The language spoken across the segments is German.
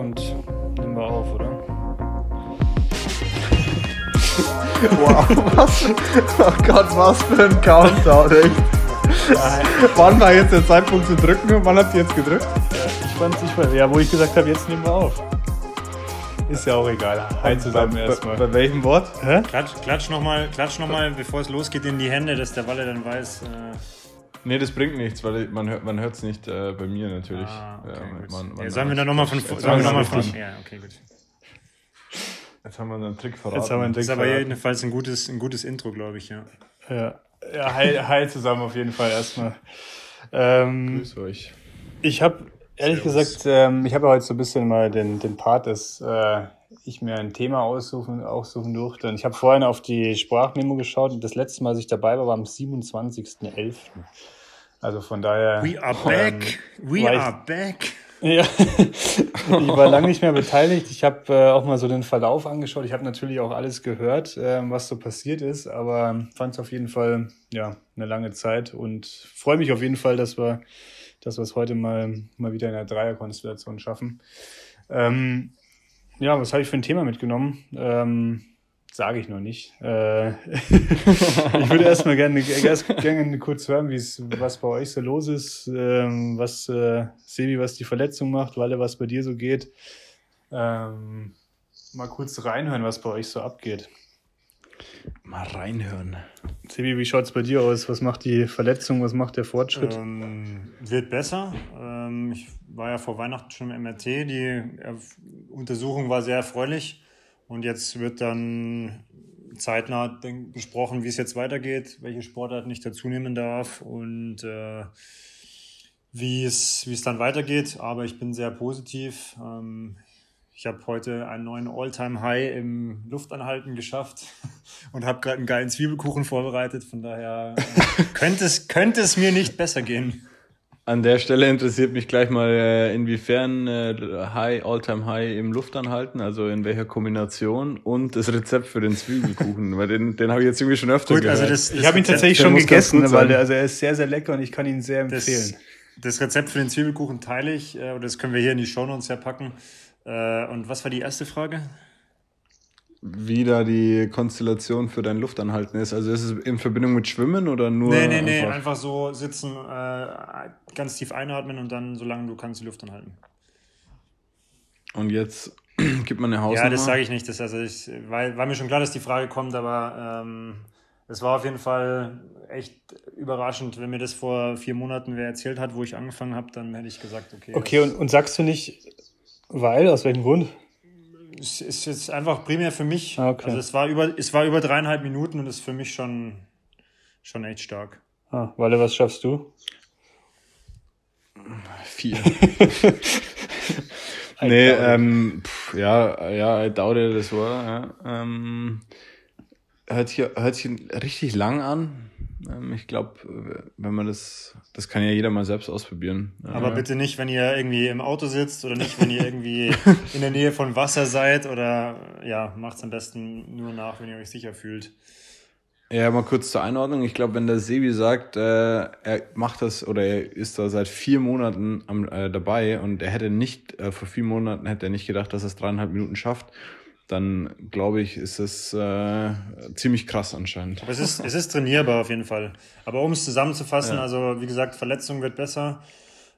und nehmen wir auf, oder? wow, was? Oh Gott, was für ein Countdown, echt. Wann war jetzt der Zeitpunkt zu drücken? Wann habt ihr jetzt gedrückt? Ich fand ich fand, ja, wo ich gesagt habe, jetzt nehmen wir auf. Ist ja auch egal. Hi zusammen bei, erstmal. Bei, bei welchem Wort? Hä? Klatsch, klatsch nochmal, klatsch noch mal, bevor es losgeht, in die Hände, dass der Walle dann weiß. Äh, Nee, das bringt nichts, weil man hört man es nicht äh, bei mir natürlich. ah, okay, ja, man, man, ja, sollen wir dann nochmal von, Jetzt sollen wir noch mal richtig. von, ja, okay, gut. Jetzt haben wir einen Trick verraten. Jetzt haben wir einen Das Trick ist aber verraten. jedenfalls ein gutes, ein gutes Intro, glaube ich, ja. Ja, ja hi, hi zusammen auf jeden Fall erstmal. Ähm, Grüß euch. ich habe ehrlich gesagt, ähm, ich habe ja heute so ein bisschen mal den, den Part, dass äh, ich mir ein Thema aussuchen, aussuchen durfte. Und ich habe vorhin auf die Sprachmemo geschaut und das letzte Mal, als ich dabei war, war am 27.11. Also von daher. We are ähm, back, we war ich- are back. Ja, ich war lange nicht mehr beteiligt. Ich habe äh, auch mal so den Verlauf angeschaut. Ich habe natürlich auch alles gehört, ähm, was so passiert ist, aber fand es auf jeden Fall ja eine lange Zeit und freue mich auf jeden Fall, dass wir, dass wir es heute mal mal wieder in der Dreierkonstellation schaffen. Ähm, ja, was habe ich für ein Thema mitgenommen? Ähm, Sage ich noch nicht. Äh, ich würde erstmal gerne, erst gerne kurz hören, wie es, was bei euch so los ist, ähm, was äh, Sebi, was die Verletzung macht, Walle, was bei dir so geht. Ähm, mal kurz reinhören, was bei euch so abgeht. Mal reinhören. Sebi, wie schaut's bei dir aus? Was macht die Verletzung? Was macht der Fortschritt? Ähm, wird besser. Ähm, ich war ja vor Weihnachten schon im MRT. Die Untersuchung war sehr erfreulich. Und jetzt wird dann zeitnah besprochen, wie es jetzt weitergeht, welche Sportarten ich dazunehmen darf und äh, wie, es, wie es dann weitergeht. Aber ich bin sehr positiv. Ähm, ich habe heute einen neuen All-Time-High im Luftanhalten geschafft und habe gerade einen geilen Zwiebelkuchen vorbereitet. Von daher äh, könnte, es, könnte es mir nicht besser gehen. An der Stelle interessiert mich gleich mal, äh, inwiefern äh, High, All-Time High im Luftanhalten, also in welcher Kombination und das Rezept für den Zwiebelkuchen, weil den, den habe ich jetzt irgendwie schon öfter Gut, gehört. also das, ich habe ihn tatsächlich schon gegessen, weil der, also er ist sehr, sehr lecker und ich kann ihn sehr Das, empfehlen. das Rezept für den Zwiebelkuchen teile ich, oder das können wir hier in die Shownotes ja packen. Äh, und was war die erste Frage? wie da die Konstellation für dein Luftanhalten ist. Also ist es in Verbindung mit Schwimmen oder nur Nee, nee, nee, einfach? einfach so sitzen, äh, ganz tief einatmen und dann, solange du kannst, die Luft anhalten. Und jetzt gibt man eine Hausnummer. Ja, das sage ich nicht. Das, also ich, weil, war mir schon klar, dass die Frage kommt, aber ähm, es war auf jeden Fall echt überraschend. Wenn mir das vor vier Monaten wer erzählt hat, wo ich angefangen habe, dann hätte ich gesagt, okay. Okay, und, und sagst du nicht, weil, aus welchem Grund? Es ist jetzt einfach primär für mich. Ah, okay. Also es war über, es war über dreieinhalb Minuten und ist für mich schon, schon echt stark. Ah, Walle, was schaffst du? Vier. nee, ähm, pff, ja, ja, I doubt it, das war, ja. Ähm, hört, sich, hört sich richtig lang an. Ähm, ich glaube, wenn man das, das kann ja jeder mal selbst ausprobieren. Aber bitte nicht, wenn ihr irgendwie im Auto sitzt oder nicht, wenn ihr irgendwie in der Nähe von Wasser seid oder ja, macht's am besten nur nach, wenn ihr euch sicher fühlt. Ja, mal kurz zur Einordnung. Ich glaube, wenn der Sebi sagt, äh, er macht das oder er ist da seit vier Monaten am, äh, dabei und er hätte nicht, äh, vor vier Monaten hätte er nicht gedacht, dass er es dreieinhalb Minuten schafft, dann glaube ich, ist es äh, ziemlich krass anscheinend. Aber es ist, es ist trainierbar auf jeden Fall. Aber um es zusammenzufassen, Ja. also wie gesagt, Verletzung wird besser.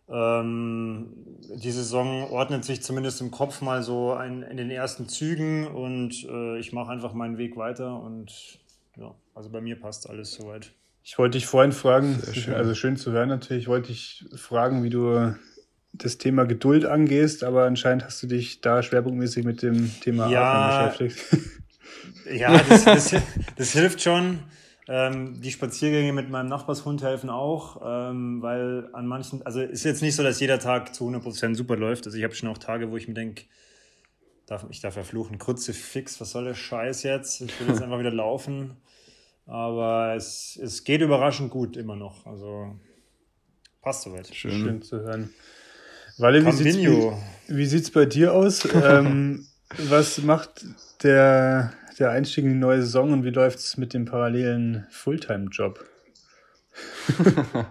Ähm, die Saison ordnet sich zumindest im Kopf mal so ein, in den ersten Zügen und äh, ich mache einfach meinen Weg weiter und ja, also bei mir passt alles soweit. Ich wollte dich vorhin fragen, schön. also schön zu hören natürlich, ich wollte dich fragen, wie du das Thema Geduld angehst, aber anscheinend hast du dich da schwerpunktmäßig mit dem Thema Ja. Atmen beschäftigt. Ja, das, das, das hilft schon. Ähm, die Spaziergänge mit meinem Nachbarshund helfen auch, ähm, weil an manchen, also ist jetzt nicht so, dass jeder Tag zu 100% super läuft. Also ich habe schon auch Tage, wo ich mir denke, darf, ich darf ja fluchen, Kruzifix, was soll der Scheiß jetzt? Ich will jetzt einfach wieder laufen. Aber es, es geht überraschend gut immer noch. Also passt soweit. Schön. Schön zu hören. Walle, wie sieht's, wie, wie sieht's bei dir aus? ähm, was macht der, der Einstieg in die neue Saison und wie läuft's mit dem parallelen Fulltime-Job?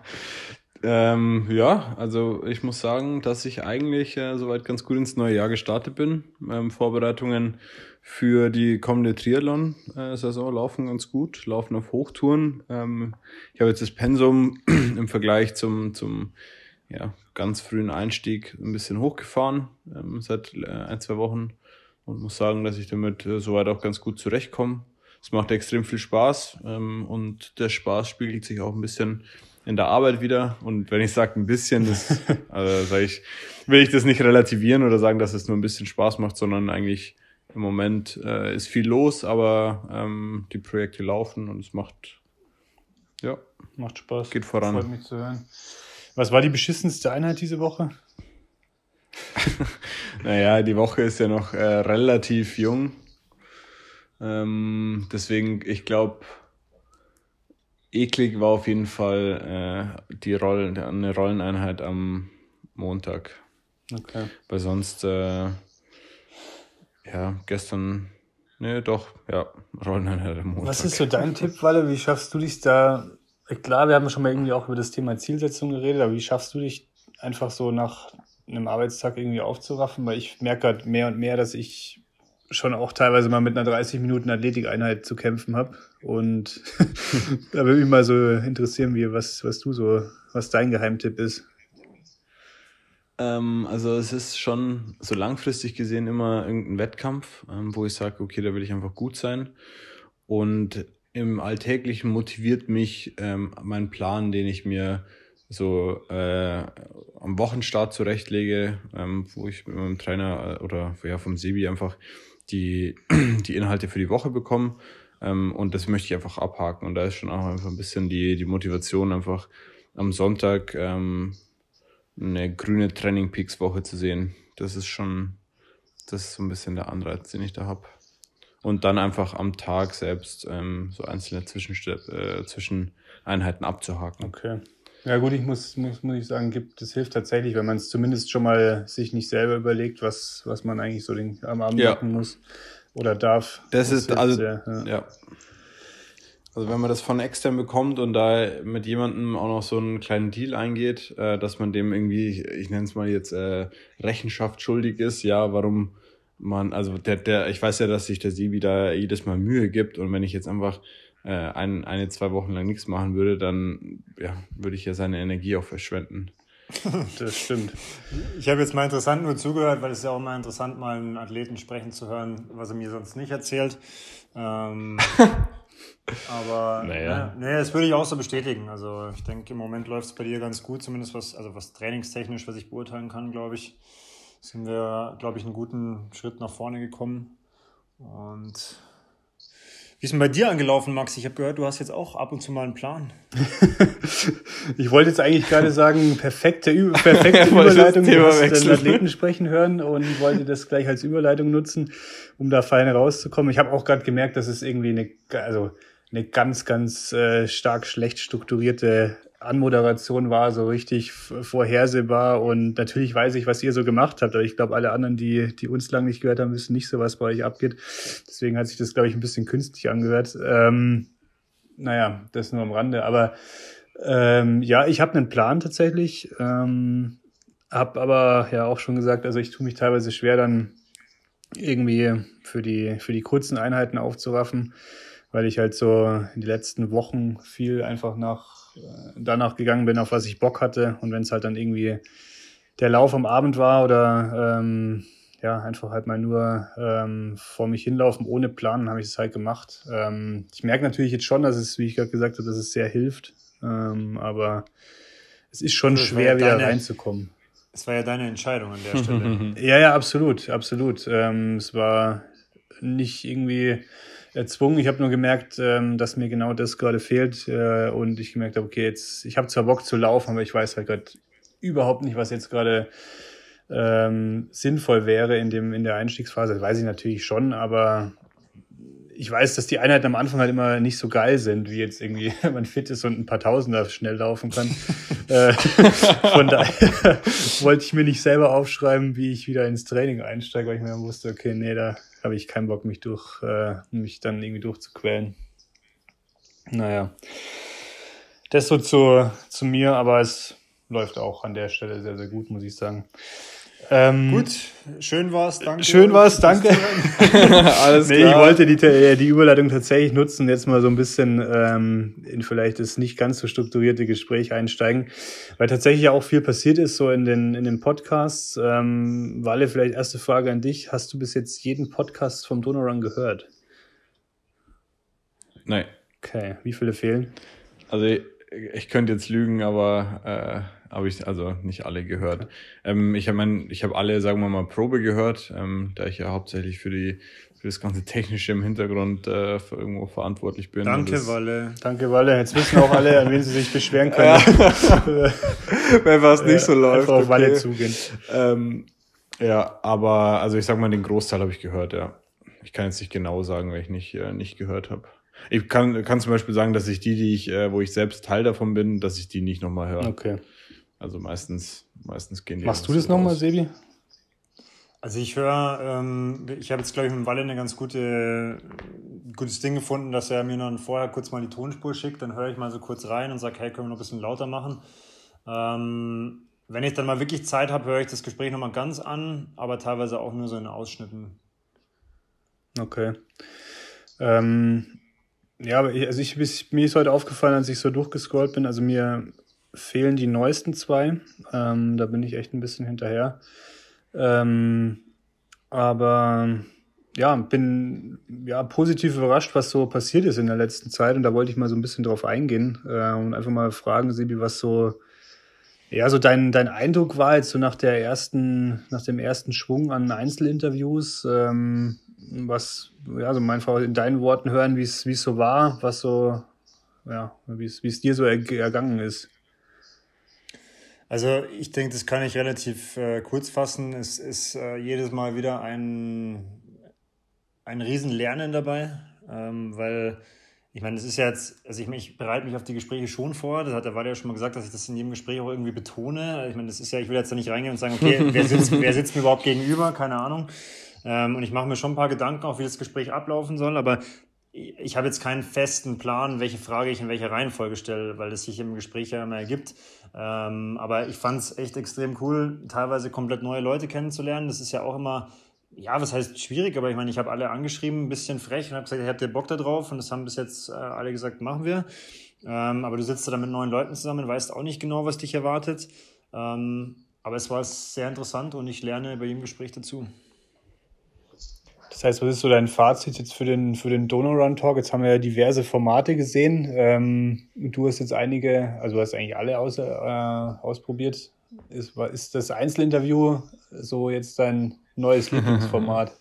Ähm, ja, also ich muss sagen, dass ich eigentlich äh, soweit ganz gut ins neue Jahr gestartet bin. Ähm, Vorbereitungen für die kommende Triathlon-Saison laufen ganz gut, laufen auf Hochtouren. Ähm, ich habe jetzt das Pensum im Vergleich zum, zum ja, ganz frühen Einstieg ein bisschen hochgefahren ähm, seit äh, ein, zwei Wochen und muss sagen, dass ich damit äh, soweit auch ganz gut zurechtkomme. Es macht extrem viel Spaß ähm, und der Spaß spiegelt sich auch ein bisschen in der Arbeit wieder. Und wenn ich sage ein bisschen, das, also sag ich, will ich das nicht relativieren oder sagen, dass es nur ein bisschen Spaß macht, sondern eigentlich im Moment äh, ist viel los, aber ähm, die Projekte laufen und es macht, ja, macht Spaß. Geht voran. Freut mich zu hören. Was war die beschissenste Einheit diese Woche? naja, die Woche ist ja noch äh, relativ jung. Ähm, deswegen, ich glaube, eklig war auf jeden Fall äh, die Rollen, eine Rolleneinheit am Montag. Okay. Weil sonst, äh, ja, gestern, ne, doch, ja, Rolleneinheit am Montag. Was ist so dein Tipp, Walle? Wie schaffst du dich da? Klar, wir haben schon mal irgendwie auch über das Thema Zielsetzung geredet, aber wie schaffst du dich einfach so nach einem Arbeitstag irgendwie aufzuraffen? Weil ich merke gerade mehr und mehr, dass ich schon auch teilweise mal mit einer 30 Minuten Athletikeinheit zu kämpfen habe. Und da würde mich mal so interessieren, wie was, was du so, was dein Geheimtipp ist. Ähm, also es ist schon so langfristig gesehen immer irgendein Wettkampf, ähm, wo ich sage, okay, da will ich einfach gut sein. Und im Alltäglichen motiviert mich ähm, mein Plan, den ich mir so äh, am Wochenstart zurechtlege, ähm, wo ich mit meinem Trainer äh, oder ja, vom Sebi einfach die, die Inhalte für die Woche bekomme. Ähm, und das möchte ich einfach abhaken. Und da ist schon auch einfach ein bisschen die, die Motivation, einfach am Sonntag ähm, eine grüne Training Peaks Woche zu sehen. Das ist schon, das ist so ein bisschen der Anreiz, den ich da habe. Und dann einfach am Tag selbst ähm, so einzelne Zwischenstepp, äh, Zwischeneinheiten abzuhaken. Okay. Ja gut, ich muss, muss, muss ich sagen, gibt, das hilft tatsächlich, wenn man es zumindest schon mal sich nicht selber überlegt, was, was man eigentlich so den, am Abend ja. machen muss oder darf. Das, das ist also, sehr, ja. ja. Also wenn man das von extern bekommt und da mit jemandem auch noch so einen kleinen Deal eingeht, äh, dass man dem irgendwie, ich nenne es mal jetzt, äh, Rechenschaft schuldig ist, ja, warum man, also der, der, ich weiß ja, dass sich der Sibi da jedes Mal Mühe gibt und wenn ich jetzt einfach äh, ein, eine, zwei Wochen lang nichts machen würde, dann ja, würde ich ja seine Energie auch verschwenden. das stimmt. Ich habe jetzt mal interessant nur zugehört, weil es ist ja auch mal interessant, mal einen Athleten sprechen zu hören, was er mir sonst nicht erzählt. Ähm, aber naja. nee, das würde ich auch so bestätigen. Also ich denke, im Moment läuft es bei dir ganz gut, zumindest was, also was trainingstechnisch, was ich beurteilen kann, glaube ich, sind wir, glaube ich, einen guten Schritt nach vorne gekommen. Und wie ist denn bei dir angelaufen, Max? Ich habe gehört, du hast jetzt auch ab und zu mal einen Plan. ich wollte jetzt eigentlich gerade sagen, perfekte, perfekte Überleitung. Du hast den Athleten sprechen hören und wollte das gleich als Überleitung nutzen, um da fein rauszukommen. Ich habe auch gerade gemerkt, dass es irgendwie eine, also eine ganz, ganz äh, stark schlecht strukturierte Anmoderation war so richtig vorhersehbar und natürlich weiß ich, was ihr so gemacht habt, aber ich glaube, alle anderen, die, die uns lang nicht gehört haben, wissen nicht so, was bei euch abgeht. Deswegen hat sich das, glaube ich, ein bisschen künstlich angehört. Ähm, naja, das nur am Rande, aber ähm, ja, ich habe einen Plan tatsächlich, ähm, habe aber ja auch schon gesagt, also ich tue mich teilweise schwer, dann irgendwie für die, für die kurzen Einheiten aufzuraffen, weil ich halt so in die letzten Wochen viel einfach nach danach gegangen bin, auf was ich Bock hatte. Und wenn es halt dann irgendwie der Lauf am Abend war oder ähm, ja, einfach halt mal nur ähm, vor mich hinlaufen ohne Plan, habe ich es halt gemacht. Ähm, ich merke natürlich jetzt schon, dass es, wie ich gerade gesagt habe, dass es sehr hilft. Ähm, aber es ist schon also, schwer, wieder deine, reinzukommen. Es war ja deine Entscheidung an der Stelle. ja, ja, absolut, absolut. Ähm, es war nicht irgendwie erzwungen. Ich habe nur gemerkt, ähm, dass mir genau das gerade fehlt äh, und ich gemerkt habe, okay, jetzt ich habe zwar Bock zu laufen, aber ich weiß halt gerade überhaupt nicht, was jetzt gerade ähm, sinnvoll wäre in dem in der Einstiegsphase. Das weiß ich natürlich schon, aber ich weiß, dass die Einheiten am Anfang halt immer nicht so geil sind, wie jetzt irgendwie man fit ist und ein paar Tausender schnell laufen kann. äh, von daher wollte ich mir nicht selber aufschreiben, wie ich wieder ins Training einsteige, weil ich mir dann wusste, okay, nee, da habe ich keinen Bock, mich durch, äh, mich dann irgendwie durchzuquälen. Naja. Das so zu, zu mir, aber es läuft auch an der Stelle sehr, sehr gut, muss ich sagen. Ähm, Gut, schön war's, danke. Schön war's, danke. Alles nee, klar. Ich wollte die, äh, die Überleitung tatsächlich nutzen, jetzt mal so ein bisschen ähm, in vielleicht das nicht ganz so strukturierte Gespräch einsteigen, weil tatsächlich auch viel passiert ist so in den, in den Podcasts. Ähm, Walle, vielleicht erste Frage an dich. Hast du bis jetzt jeden Podcast vom Donorun gehört? Nein. Okay, wie viele fehlen? Also ich, ich könnte jetzt lügen, aber äh, habe ich also nicht alle gehört. Ähm, ich habe mein, ich habe alle, sagen wir mal, Probe gehört, ähm, da ich ja hauptsächlich für die für das ganze Technische im Hintergrund äh, irgendwo verantwortlich bin. Danke, Walle. Danke, Walle. Jetzt wissen auch alle, an wen sie sich beschweren können. Wenn was nicht so läuft. Einfach auf Walle zugehen. Ähm, ja, aber also ich sag mal, den Großteil habe ich gehört, ja. Ich kann jetzt nicht genau sagen, weil ich nicht, äh, nicht gehört habe. Ich kann, kann zum Beispiel sagen, dass ich die, die ich, äh, wo ich selbst Teil davon bin, dass ich die nicht nochmal höre. Okay. Also meistens, meistens gehen die. Machst du das nochmal, Sebi? Also ich höre, ähm, ich habe jetzt glaube ich mit Walle eine ganz gute gutes Ding gefunden, dass er mir dann vorher kurz mal die Tonspur schickt, dann höre ich mal so kurz rein und sage, hey, können wir noch ein bisschen lauter machen. Ähm, wenn ich dann mal wirklich Zeit habe, höre ich das Gespräch nochmal ganz an, aber teilweise auch nur so in Ausschnitten. Okay. Ähm, ja, aber ich, also ich, mir ist heute aufgefallen, als ich so durchgescrollt bin, also mir fehlen die neuesten zwei. Ähm, da bin ich echt ein bisschen hinterher. Ähm, aber ja, bin ja positiv überrascht, was so passiert ist in der letzten Zeit. Und da wollte ich mal so ein bisschen drauf eingehen äh, und einfach mal fragen, Sibi, was so ja, so dein, dein Eindruck war jetzt so nach der ersten, nach dem ersten Schwung an Einzelinterviews, ähm, was, ja, also mein Frau in deinen Worten hören, wie es, so war, was so, ja, wie es dir so ergangen ist. Also ich denke, das kann ich relativ äh, kurz fassen. Es ist äh, jedes Mal wieder ein, ein Riesenlernen dabei, ähm, weil ich meine, das ist ja jetzt, also ich, ich bereite mich auf die Gespräche schon vor. Das hat der Wadi ja schon mal gesagt, dass ich das in jedem Gespräch auch irgendwie betone. Ich meine, das ist ja, ich will jetzt da nicht reingehen und sagen, okay, wer sitzt, wer sitzt mir überhaupt gegenüber? Keine Ahnung. Ähm, und ich mache mir schon ein paar Gedanken, auch wie das Gespräch ablaufen soll. Aber ich habe jetzt keinen festen Plan, welche Frage ich in welcher Reihenfolge stelle, weil das sich im Gespräch ja immer ergibt. Ähm, aber ich fand es echt extrem cool, teilweise komplett neue Leute kennenzulernen. Das ist ja auch immer, ja, was heißt schwierig, aber ich meine, ich habe alle angeschrieben, ein bisschen frech und habe gesagt, habt ihr Bock da drauf? Und das haben bis jetzt äh, alle gesagt, machen wir. Ähm, aber du sitzt da mit neuen Leuten zusammen, weißt auch nicht genau, was dich erwartet. Ähm, aber es war sehr interessant und ich lerne bei jedem Gespräch dazu. Das heißt, was ist so dein Fazit jetzt für den, für den Donor Run Talk? Jetzt haben wir ja diverse Formate gesehen. Ähm, du hast jetzt einige, also du hast eigentlich alle aus, äh, ausprobiert. Ist, ist das Einzelinterview so jetzt dein neues Lieblingsformat?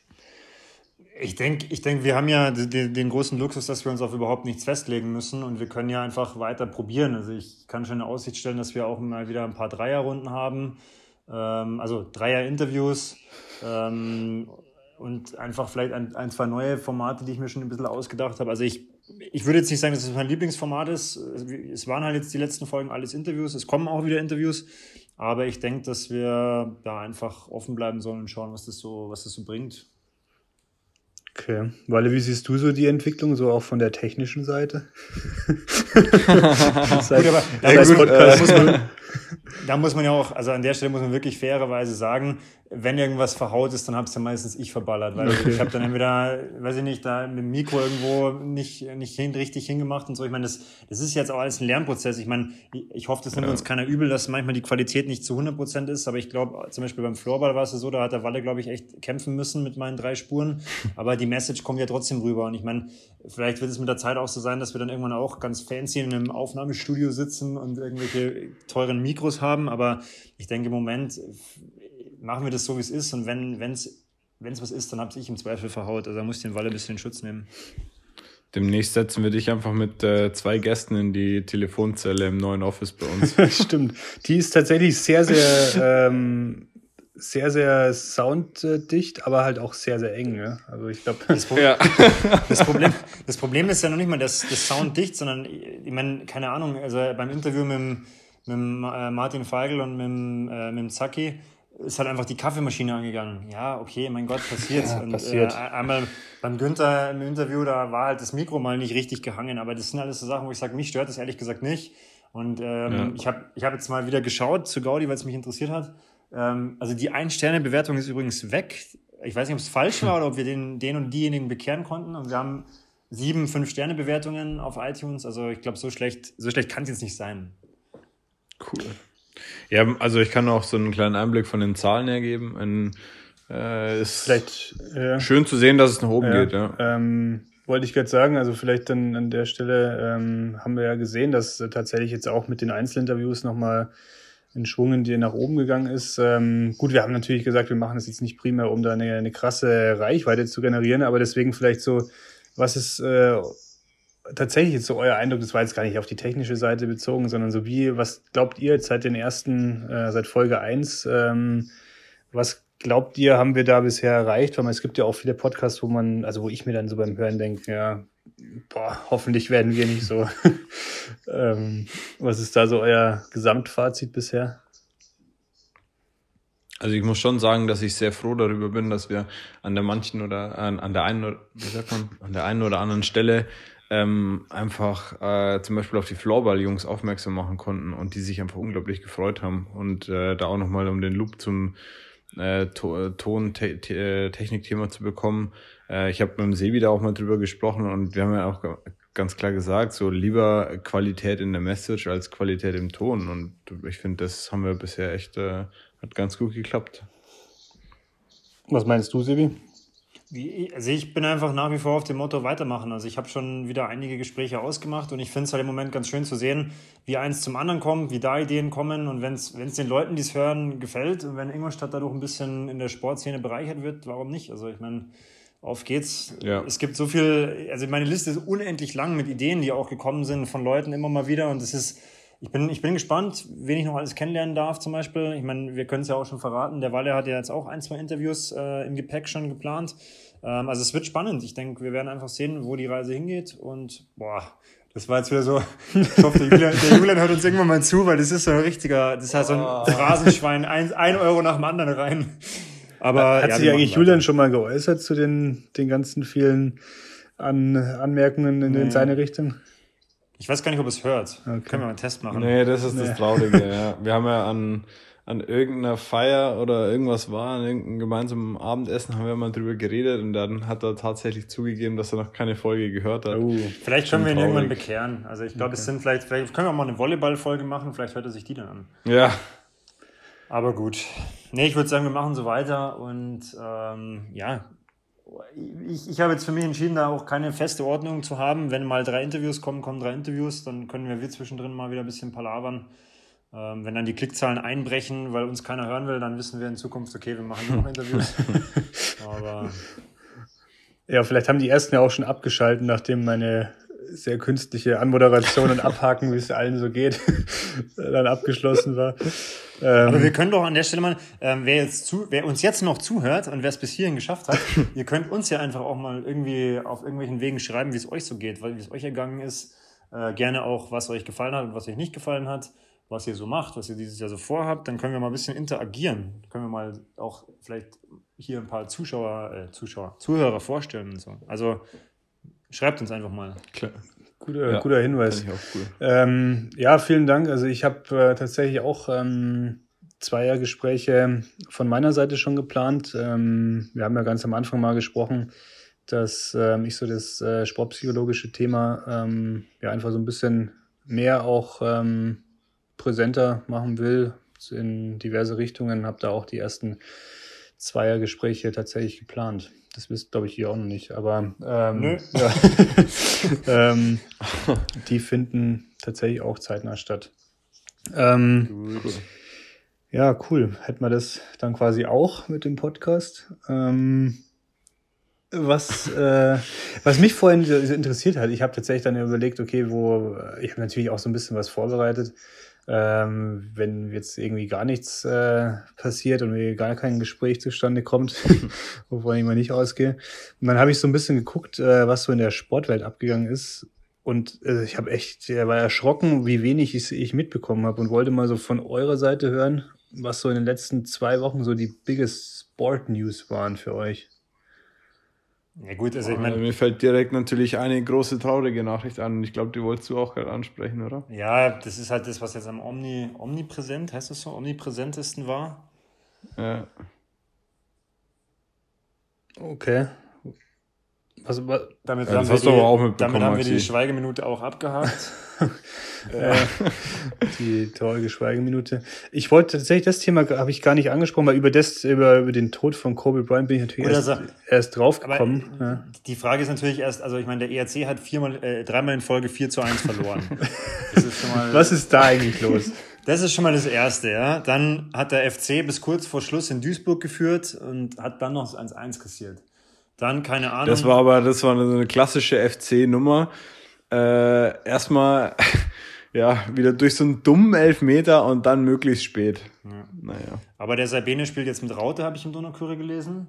Ich denke, ich denk, wir haben ja den, den, großen Luxus, dass wir uns auf überhaupt nichts festlegen müssen und wir können ja einfach weiter probieren. Also ich kann schon in Aussicht stellen, dass wir auch mal wieder ein paar Dreierrunden haben, ähm, also Dreier-Interviews. Ähm, und einfach vielleicht ein, ein, zwei neue Formate, die ich mir schon ein bisschen ausgedacht habe. Also ich, ich würde jetzt nicht sagen, dass es mein Lieblingsformat ist. Es waren halt jetzt die letzten Folgen alles Interviews. Es kommen auch wieder Interviews. Aber ich denke, dass wir da einfach offen bleiben sollen und schauen, was das so, was das so bringt. Okay. Walle, wie siehst du so die Entwicklung, so auch von der technischen Seite? das heißt, gut, aber ja, gut, äh, da muss man ja auch, also an der Stelle muss man wirklich fairerweise sagen, wenn irgendwas verhaut ist, dann habe es ja meistens ich verballert, weil okay. ich habe dann entweder, weiß ich nicht, da mit dem Mikro irgendwo nicht, nicht hin, richtig hingemacht und so. Ich meine, das, das ist jetzt auch alles ein Lernprozess. Ich meine, ich hoffe, das nimmt ja. uns keiner übel, dass manchmal die Qualität nicht zu 100 Prozent ist, aber ich glaube, zum Beispiel beim Floorball war es so, da hat der Walle, glaube ich, echt kämpfen müssen mit meinen drei Spuren, aber die Message kommt ja trotzdem rüber und ich meine, vielleicht wird es mit der Zeit auch so sein, dass wir dann irgendwann auch ganz fancy in einem Aufnahmestudio sitzen und irgendwelche teuren Mikros haben, aber ich denke im Moment machen wir das so, wie es ist. Und wenn es wenn's was ist, dann habe ich im Zweifel verhaut. Also da muss ich den Walle ein bisschen in Schutz nehmen. Demnächst setzen wir dich einfach mit äh, zwei Gästen in die Telefonzelle im neuen Office bei uns. Stimmt. Die ist tatsächlich sehr, sehr, ähm, sehr, sehr sounddicht, aber halt auch sehr, sehr eng. Ne? Also ich glaube. Das, Pro ja. das, Problem, das Problem ist ja noch nicht mal das, das Sounddicht, sondern ich meine, keine Ahnung, also beim Interview mit, mit, äh, Martin Feigl und mit, äh, mit Zacki, ist halt einfach die Kaffeemaschine angegangen. Ja, okay, mein Gott, passiert. Ja, und, passiert. Äh, einmal beim Günther im Interview, da war halt das Mikro mal nicht richtig gehangen, aber das sind alles so Sachen, wo ich sage, mich stört das ehrlich gesagt nicht. Und ähm, ja. ich habe ich hab jetzt mal wieder geschaut zu Gaudi, weil es mich interessiert hat. Ähm, also die Ein-Sterne-Bewertung ist übrigens weg. Ich weiß nicht, ob es falsch war oder ob wir den, den und diejenigen bekehren konnten. Und wir haben sieben Fünf-Sterne-Bewertungen auf iTunes. Also ich glaube, so schlecht, so schlecht kann es jetzt nicht sein. Cool. Ja, also ich kann auch so einen kleinen Einblick von den Zahlen hergeben. Ein, äh, ist vielleicht ja. schön zu sehen, dass es nach oben ja, geht. Ja. Ähm, wollte ich gerade sagen, also vielleicht dann an der Stelle ähm, haben wir ja gesehen, dass äh, tatsächlich jetzt auch mit den Einzelinterviews nochmal ein Schwung in die nach oben gegangen ist. Ähm, gut, wir haben natürlich gesagt, wir machen das jetzt nicht primär, um da eine, eine krasse Reichweite zu generieren, aber deswegen vielleicht so, was ist äh, tatsächlich jetzt so euer Eindruck, das war jetzt gar nicht auf die technische Seite bezogen, sondern so wie, was glaubt ihr jetzt seit den ersten, äh, seit Folge eins ähm, was glaubt ihr, haben wir da bisher erreicht? Weil es gibt ja auch viele Podcasts, wo man, also wo ich mir dann so beim Hören denke, ja, boah, hoffentlich werden wir nicht so. ähm, was ist da so euer Gesamtfazit bisher? Also ich muss schon sagen, dass ich sehr froh darüber bin, dass wir an der manchen oder an, an der einen wie sagt man, an der einen oder anderen Stelle ähm, einfach äh, zum Beispiel auf die Floorball-Jungs aufmerksam machen konnten und die sich einfach unglaublich gefreut haben und äh, da auch nochmal um den Loop zum äh, to Ton-Technik-Thema zu bekommen. Äh, ich habe mit dem Sebi da auch mal drüber gesprochen und wir haben ja auch ganz klar gesagt, so lieber Qualität in der Message als Qualität im Ton. Und ich finde, das haben wir bisher echt, äh, hat ganz gut geklappt. Was meinst du, Sebi? Also ich bin einfach nach wie vor auf dem Motto weitermachen. Also ich habe schon wieder einige Gespräche ausgemacht und ich finde es halt im Moment ganz schön zu sehen, wie eins zum anderen kommt, wie da Ideen kommen und wenn es den Leuten, die es hören, gefällt und wenn Ingolstadt dadurch ein bisschen in der Sportszene bereichert wird, warum nicht? Also ich meine, auf geht's. Ja. Es gibt so viel, also meine Liste ist unendlich lang mit Ideen, die auch gekommen sind von Leuten immer mal wieder und es ist ich bin, ich bin gespannt, wen ich noch alles kennenlernen darf zum Beispiel. Ich meine, wir können es ja auch schon verraten. Der Walle hat ja jetzt auch ein, zwei Interviews äh, im Gepäck schon geplant. Ähm, also es wird spannend. Ich denke, wir werden einfach sehen, wo die Reise hingeht. Und boah, das war jetzt wieder so. Ich hoffe, der Julian, der Julian hört uns irgendwann mal zu, weil das ist so ein richtiger, das heißt so ein oh. Phrasenschwein, ein, ein Euro nach dem anderen rein. Aber hat ja, sich eigentlich Julian schon mal geäußert zu den, den ganzen vielen An Anmerkungen in, in seine Richtung? Ich weiß gar nicht, ob es hört. Okay. Können wir mal einen Test machen? Nee, das ist nee. das Traurige, ja. Wir haben ja an, an irgendeiner Feier oder irgendwas war, an irgendeinem gemeinsamen Abendessen haben wir mal drüber geredet und dann hat er tatsächlich zugegeben, dass er noch keine Folge gehört hat. Uh, vielleicht können wir ihn irgendwann bekehren. Also ich glaube, okay. es sind vielleicht, vielleicht können wir auch mal eine Volleyball-Folge machen, vielleicht hört er sich die dann an. Ja. Aber gut. Nee, ich würde sagen, wir machen so weiter und ähm, ja, ich, ich habe jetzt für mich entschieden, da auch keine feste Ordnung zu haben. Wenn mal drei Interviews kommen, kommen drei Interviews, dann können wir, wir zwischendrin mal wieder ein bisschen palavern. Ähm, wenn dann die Klickzahlen einbrechen, weil uns keiner hören will, dann wissen wir in Zukunft, okay, wir machen nur noch Interviews. Aber ja, vielleicht haben die ersten ja auch schon abgeschalten, nachdem meine sehr künstliche Anmoderation und Abhaken, wie es allen so geht, dann abgeschlossen war. Ähm, Aber wir können doch an der Stelle mal, ähm, wer, jetzt zu, wer uns jetzt noch zuhört und wer es bis hierhin geschafft hat, ihr könnt uns ja einfach auch mal irgendwie auf irgendwelchen Wegen schreiben, wie es euch so geht, weil wie es euch ergangen ist. Äh, gerne auch, was euch gefallen hat und was euch nicht gefallen hat, was ihr so macht, was ihr dieses Jahr so vorhabt. Dann können wir mal ein bisschen interagieren. Können wir mal auch vielleicht hier ein paar Zuschauer, äh, Zuschauer, Zuhörer vorstellen und so. Also Schreibt uns einfach mal. Klar. Guter, ja, guter Hinweis. Cool. Ähm, ja, vielen Dank. Also ich habe äh, tatsächlich auch ähm, Zweiergespräche von meiner Seite schon geplant. Ähm, wir haben ja ganz am Anfang mal gesprochen, dass ähm, ich so das äh, sportpsychologische Thema ähm, ja einfach so ein bisschen mehr auch ähm, präsenter machen will in diverse Richtungen. Habe da auch die ersten Zweiergespräche tatsächlich geplant. Das wisst, glaube ich, hier auch noch nicht. Aber ähm, ja. ähm, die finden tatsächlich auch zeitnah statt. Ähm, cool. Ja, cool. Hätten wir das dann quasi auch mit dem Podcast. Ähm, was, äh, was mich vorhin interessiert hat, ich habe tatsächlich dann überlegt, okay, wo ich habe natürlich auch so ein bisschen was vorbereitet ähm, wenn jetzt irgendwie gar nichts äh, passiert und gar kein Gespräch zustande kommt, wovon ich mal nicht ausgehe. Und dann habe ich so ein bisschen geguckt, äh, was so in der Sportwelt abgegangen ist. Und äh, ich habe echt, er war erschrocken, wie wenig ich, ich mitbekommen habe und wollte mal so von eurer Seite hören, was so in den letzten zwei Wochen so die biggest Sport News waren für euch. Ja gut, also ich meine, Mir fällt direkt natürlich eine große traurige Nachricht an und ich glaube, die wolltest du auch gerade ansprechen, oder? ja, das ist halt das, was jetzt am Omni, omnipräsent, heißt das so, omnipräsentesten war. Ja. Okay. Was, was, Damit Ja, haben, wir auch die, mitbekommen, damit haben wir die. Schweigeminute auch abgehakt. äh, die traurige Schweigeminute. Ich wollte tatsächlich das Thema habe ich gar nicht angesprochen, weil über das über, über den Tod von Kobe Bryant bin ich natürlich Oder erst, so- erst draufgekommen. ja. die Frage ist natürlich erst, also ich meine, der ERC hat viermal, äh, dreimal in Folge 4 zu 1 verloren. Das ist schon mal, Was ist da eigentlich los? Das ist schon mal das Erste, ja. Dann hat der FC bis kurz vor Schluss in Duisburg geführt und hat dann noch 1-1 kassiert. Dann, keine Ahnung. Das war aber, das war so eine klassische FC-Nummer. Äh, erstmal, ja, wieder durch so einen dummen Elfmeter und dann möglichst spät. Naja. aber der Sabine spielt jetzt mit Raute, habe ich im Donaukurier gelesen.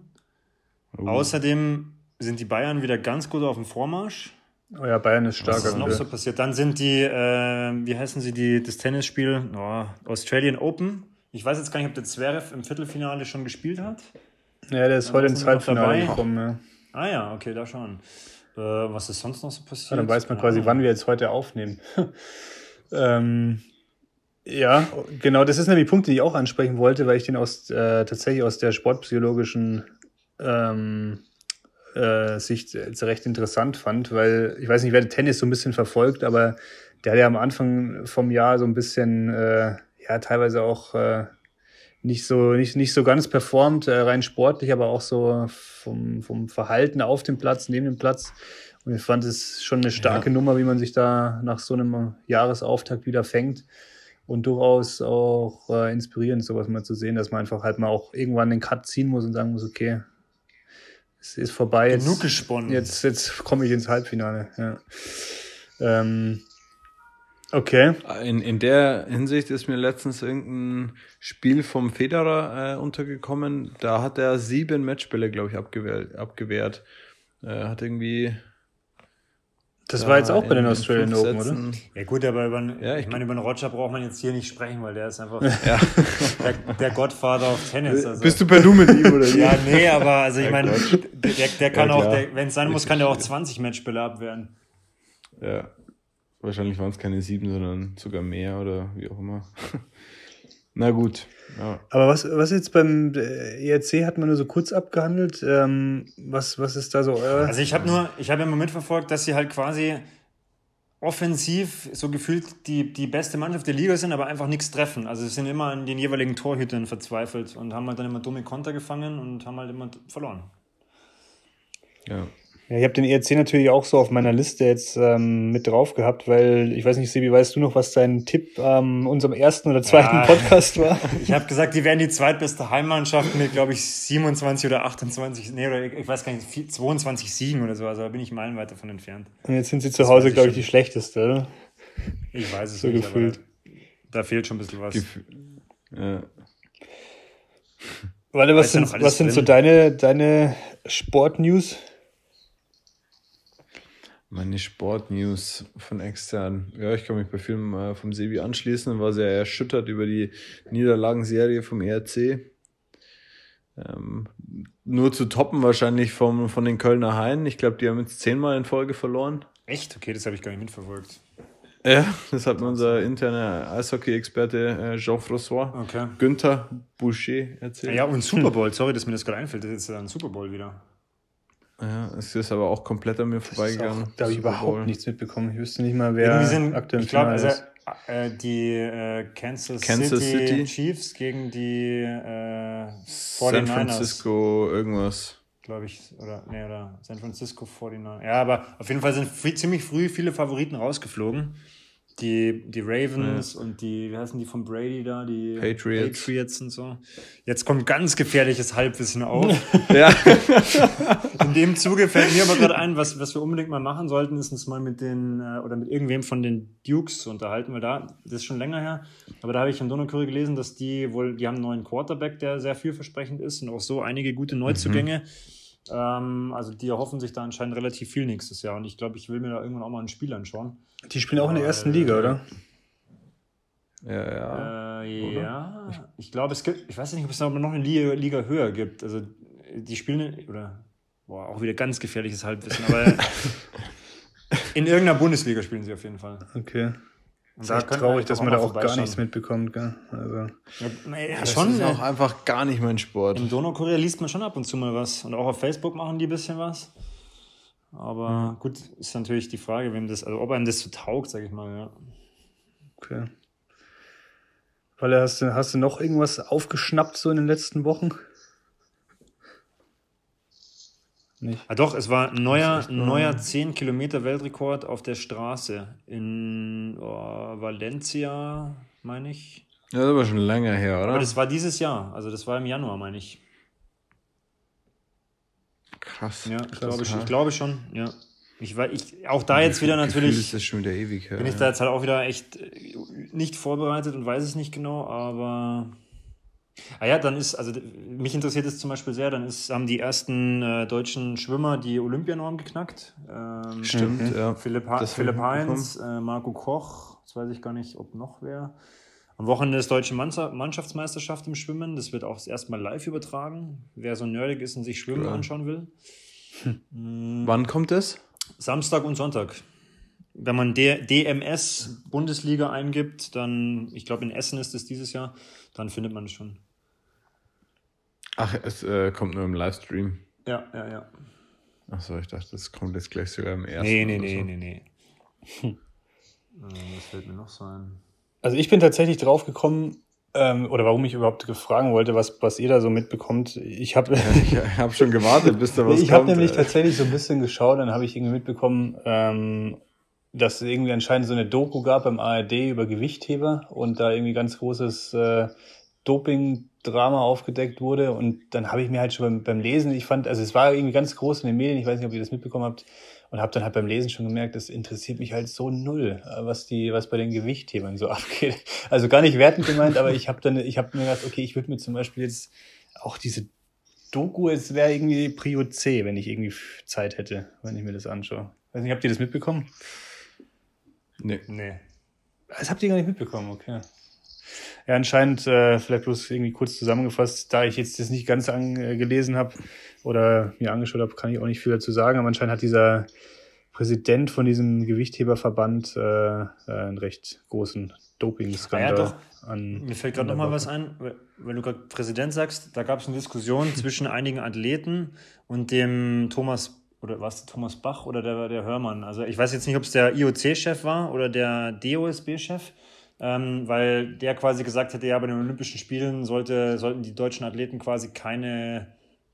Oh. Außerdem sind die Bayern wieder ganz gut auf dem Vormarsch. Oh ja, Bayern ist Was stark. ist noch so passiert? Dann sind die, äh, wie heißen sie, die, das Tennisspiel, oh, Australian Open. Ich weiß jetzt gar nicht, ob der Zverev im Viertelfinale schon gespielt hat. Ja, der ist heute Halbfinale dabei. gekommen. Ja. Ah ja, okay, da schon. Äh, was ist sonst noch so passiert? Ja, dann weiß man Keine quasi, wann wir jetzt heute aufnehmen. ähm, ja, genau, das ist nämlich ein Punkt, den ich auch ansprechen wollte, weil ich den aus äh, tatsächlich aus der sportpsychologischen ähm, äh, Sicht jetzt recht interessant fand, weil ich weiß nicht, wer Tennis so ein bisschen verfolgt, aber der hat ja am Anfang vom Jahr so ein bisschen, äh, ja, teilweise auch äh, nicht so, nicht, nicht so ganz performt, äh, rein sportlich, aber auch so vom, vom Verhalten auf dem Platz, neben dem Platz. Und ich fand es schon eine starke Nummer, wie man sich da nach so einem Jahresauftakt wieder fängt. Und durchaus auch äh, inspirierend, sowas mal zu sehen, dass man einfach halt mal auch irgendwann den Cut ziehen muss und sagen muss, okay, es ist vorbei. Jetzt, Genug gesponnen. Jetzt, jetzt komme ich ins Halbfinale. Ja. Ähm, okay. In, in der Hinsicht ist mir letztens irgendein Spiel vom Federer äh, untergekommen. Da hat er sieben Matchbälle, glaube ich, abgewehrt. abgewehrt. Äh, hat irgendwie. Das da war jetzt auch bei den Australian Open, oder? Ja gut, aber über, Ja, ich ich- meine, über den Roger braucht man jetzt hier nicht sprechen, weil der ist einfach Ja. der, der Godfather auf Tennis. Also. Bist du per Du mit ihm oder wie? ja, nee, aber also ich meine, der, der kann Ja, auch, wenn es sein muss, kann der auch 20 Matchbälle abwehren. Ja. Wahrscheinlich waren es keine sieben, sondern sogar mehr oder wie auch immer. Na gut. Ja. Aber was, was jetzt beim äh, ERC hat man nur so kurz abgehandelt. Ähm, was, was ist da so euer. Also ich habe nur, ich habe immer mitverfolgt, dass sie halt quasi offensiv so gefühlt die, die beste Mannschaft der Liga sind, aber einfach nichts treffen. Also sie sind immer an den jeweiligen Torhütern verzweifelt und haben halt dann immer dumme Konter gefangen und haben halt immer verloren. ja. Ja, ich habe den ERC natürlich auch so auf meiner Liste jetzt ähm, mit drauf gehabt, weil ich weiß nicht, Sebi, weißt du noch, was dein Tipp am unserem ersten oder zweiten Ja. Podcast war? Ich habe gesagt, die wären die zweitbeste Heimmannschaft mit, glaube ich, 27 oder 28, nee, oder ich weiß gar nicht, vier- 22 Siegen oder so. Also da bin ich meilenweit davon entfernt. Und jetzt sind sie zu Das Hause, glaube ich, die schlechteste, oder? Ich weiß es So nicht, gefühlt. aber da fehlt schon ein bisschen was. Gef- ja. Warte, was sind, was sind so deine, deine Sportnews? Meine Sportnews von extern. Ja, ich kann mich bei Filmen äh, vom Sebi anschließen. War sehr erschüttert über die Niederlagenserie vom ERC. Ähm, nur zu toppen wahrscheinlich vom, von den Kölner Haien. Ich glaube, die haben jetzt zehnmal in Folge verloren. Echt? Okay, das habe ich gar nicht mitverfolgt. Ja, das hat mir unser interner Eishockey-Experte äh, Jean-François Okay. Günther Boucher erzählt. Ja, und Super Bowl, sorry, dass mir das gerade einfällt, das ist ja ein Super Bowl wieder. Ja, es ist aber auch komplett an mir vorbeigegangen. Da habe ich überhaupt Bowl. nichts mitbekommen. Ich wüsste nicht mal, wer sind, aktuell ich glaube, Finale also, äh, die äh, Kansas, Kansas City, City. Chiefs gegen die äh, San 49ers, Francisco, irgendwas. glaube ich, oder, nee, oder San Francisco 49ers. Ja, aber auf jeden Fall sind ziemlich früh viele Favoriten rausgeflogen. Die, die Ravens und die, wie heißen die von Brady da? Die Patriots. Patriots und so. Jetzt kommt ganz gefährliches Halbwissen auf. Ja. In dem Zuge fällt mir aber gerade ein, was, was wir unbedingt mal machen sollten, ist uns mal mit den äh, oder mit irgendwem von den Dukes zu unterhalten, weil da, das ist schon länger her, aber da habe ich im Donnerküre gelesen, dass die wohl, die haben einen neuen Quarterback, der sehr vielversprechend ist und auch so einige gute Neuzugänge. Ähm, also die erhoffen sich da anscheinend relativ viel nächstes Jahr und ich glaube, ich will mir da irgendwann auch mal ein Spiel anschauen. Die spielen auch in der ersten Äh, Liga, oder? Ja, ja. Äh, ja, ich glaube, es gibt, ich weiß nicht, ob es da noch eine Liga, Liga höher gibt. Also die spielen, oder boah, auch wieder ganz gefährliches Halbwissen, aber in irgendeiner Bundesliga spielen sie auf jeden Fall. Okay. Und ist echt traurig, dass man da auch gar nichts mitbekommt. Gell? Also, Ja, naja, Das schon. ist auch äh, einfach gar nicht mein Sport. Im Donaukurier liest man schon ab und zu mal was. Und auch auf Facebook machen die ein bisschen was. Aber gut, ist natürlich die Frage, wem das, also ob einem das so taugt, sag ich mal, ja. okay. Weil hast du, hast du noch irgendwas aufgeschnappt so in den letzten Wochen? Nicht. Ah, doch, es war ein neuer, neuer 10 Kilometer Weltrekord auf der Straße in oh, Valencia, meine ich. Ja, das ist aber schon länger her, oder? Aber das war dieses Jahr, also das war im Januar, meine ich. krass. Ja, ich, krass, glaube, schon, ja. ich glaube schon, ja. Ich, war- ich, auch da jetzt wieder Gefühl natürlich. ist das schon wieder ewig her. Bin ich ja. da jetzt halt auch wieder echt äh, nicht vorbereitet und weiß es nicht genau, aber. Ah ja, dann ist, also mich interessiert es zum Beispiel sehr, dann ist, haben die ersten äh, deutschen Schwimmer die Olympianorm geknackt. Ähm, Stimmt, ja. Philipp, ha Das Philipp Heinz, äh, Marco Koch, jetzt weiß ich gar nicht, ob noch wer. Am Wochenende ist deutsche Mannschaft- Mannschaftsmeisterschaft im Schwimmen. Das wird auch das erste Mal live übertragen. Wer so nerdig ist und sich Schwimmen Geil. anschauen will. Wann kommt das? Samstag und Sonntag. Wenn man D DMS Bundesliga eingibt, dann, ich glaube in Essen ist es dieses Jahr, dann findet man es schon. Ach, es äh, kommt nur im Livestream. Ja, ja, ja. Achso, ich dachte, das kommt jetzt gleich sogar im ersten. Nee, nee, nee, so. nee, nee. Äh, Was fällt mir noch so ein? Also ich bin tatsächlich drauf gekommen, ähm, oder warum ich überhaupt fragen wollte, was, was ihr da so mitbekommt. Ich habe Ich habe schon gewartet, bis da was ich habe kommt. nämlich äh. tatsächlich so ein bisschen geschaut, dann habe ich irgendwie mitbekommen, ähm, dass es irgendwie anscheinend so eine Doku gab beim ARD über Gewichtheber und da irgendwie ganz großes äh, Doping-Drama aufgedeckt wurde. Und dann habe ich mir halt schon beim, beim Lesen, ich fand, also es war irgendwie ganz groß in den Medien, ich weiß nicht, ob ihr das mitbekommen habt, und habe dann halt beim Lesen schon gemerkt, das interessiert mich halt so null, äh, was die, was bei den Gewichthebern so abgeht. Also gar nicht wertend gemeint, aber ich habe dann, ich habe mir gedacht, okay, ich würde mir zum Beispiel jetzt auch diese Doku, es wäre irgendwie Prio C, wenn ich irgendwie Zeit hätte, wenn ich mir das anschaue. Weiß nicht, habt ihr das mitbekommen? Nee. Nee. Das habt ihr gar nicht mitbekommen, okay. Ja, anscheinend, äh, vielleicht bloß irgendwie kurz zusammengefasst, da ich jetzt das nicht ganz angelesen habe oder mir angeschaut habe, kann ich auch nicht viel dazu sagen, aber anscheinend hat dieser Präsident von diesem Gewichtheberverband äh, äh, einen recht großen Doping-Skandal Ah ja, doch. an. Mir fällt gerade noch mal was ein, weil du gerade Präsident sagst, da gab es eine Diskussion zwischen einigen Athleten und dem Thomas, oder war es Thomas Bach oder der, der Hörmann? Also ich weiß jetzt nicht, ob es der IOC-Chef war oder der DOSB-Chef, ähm, weil der quasi gesagt hätte, ja, bei den Olympischen Spielen sollte, sollten die deutschen Athleten quasi keine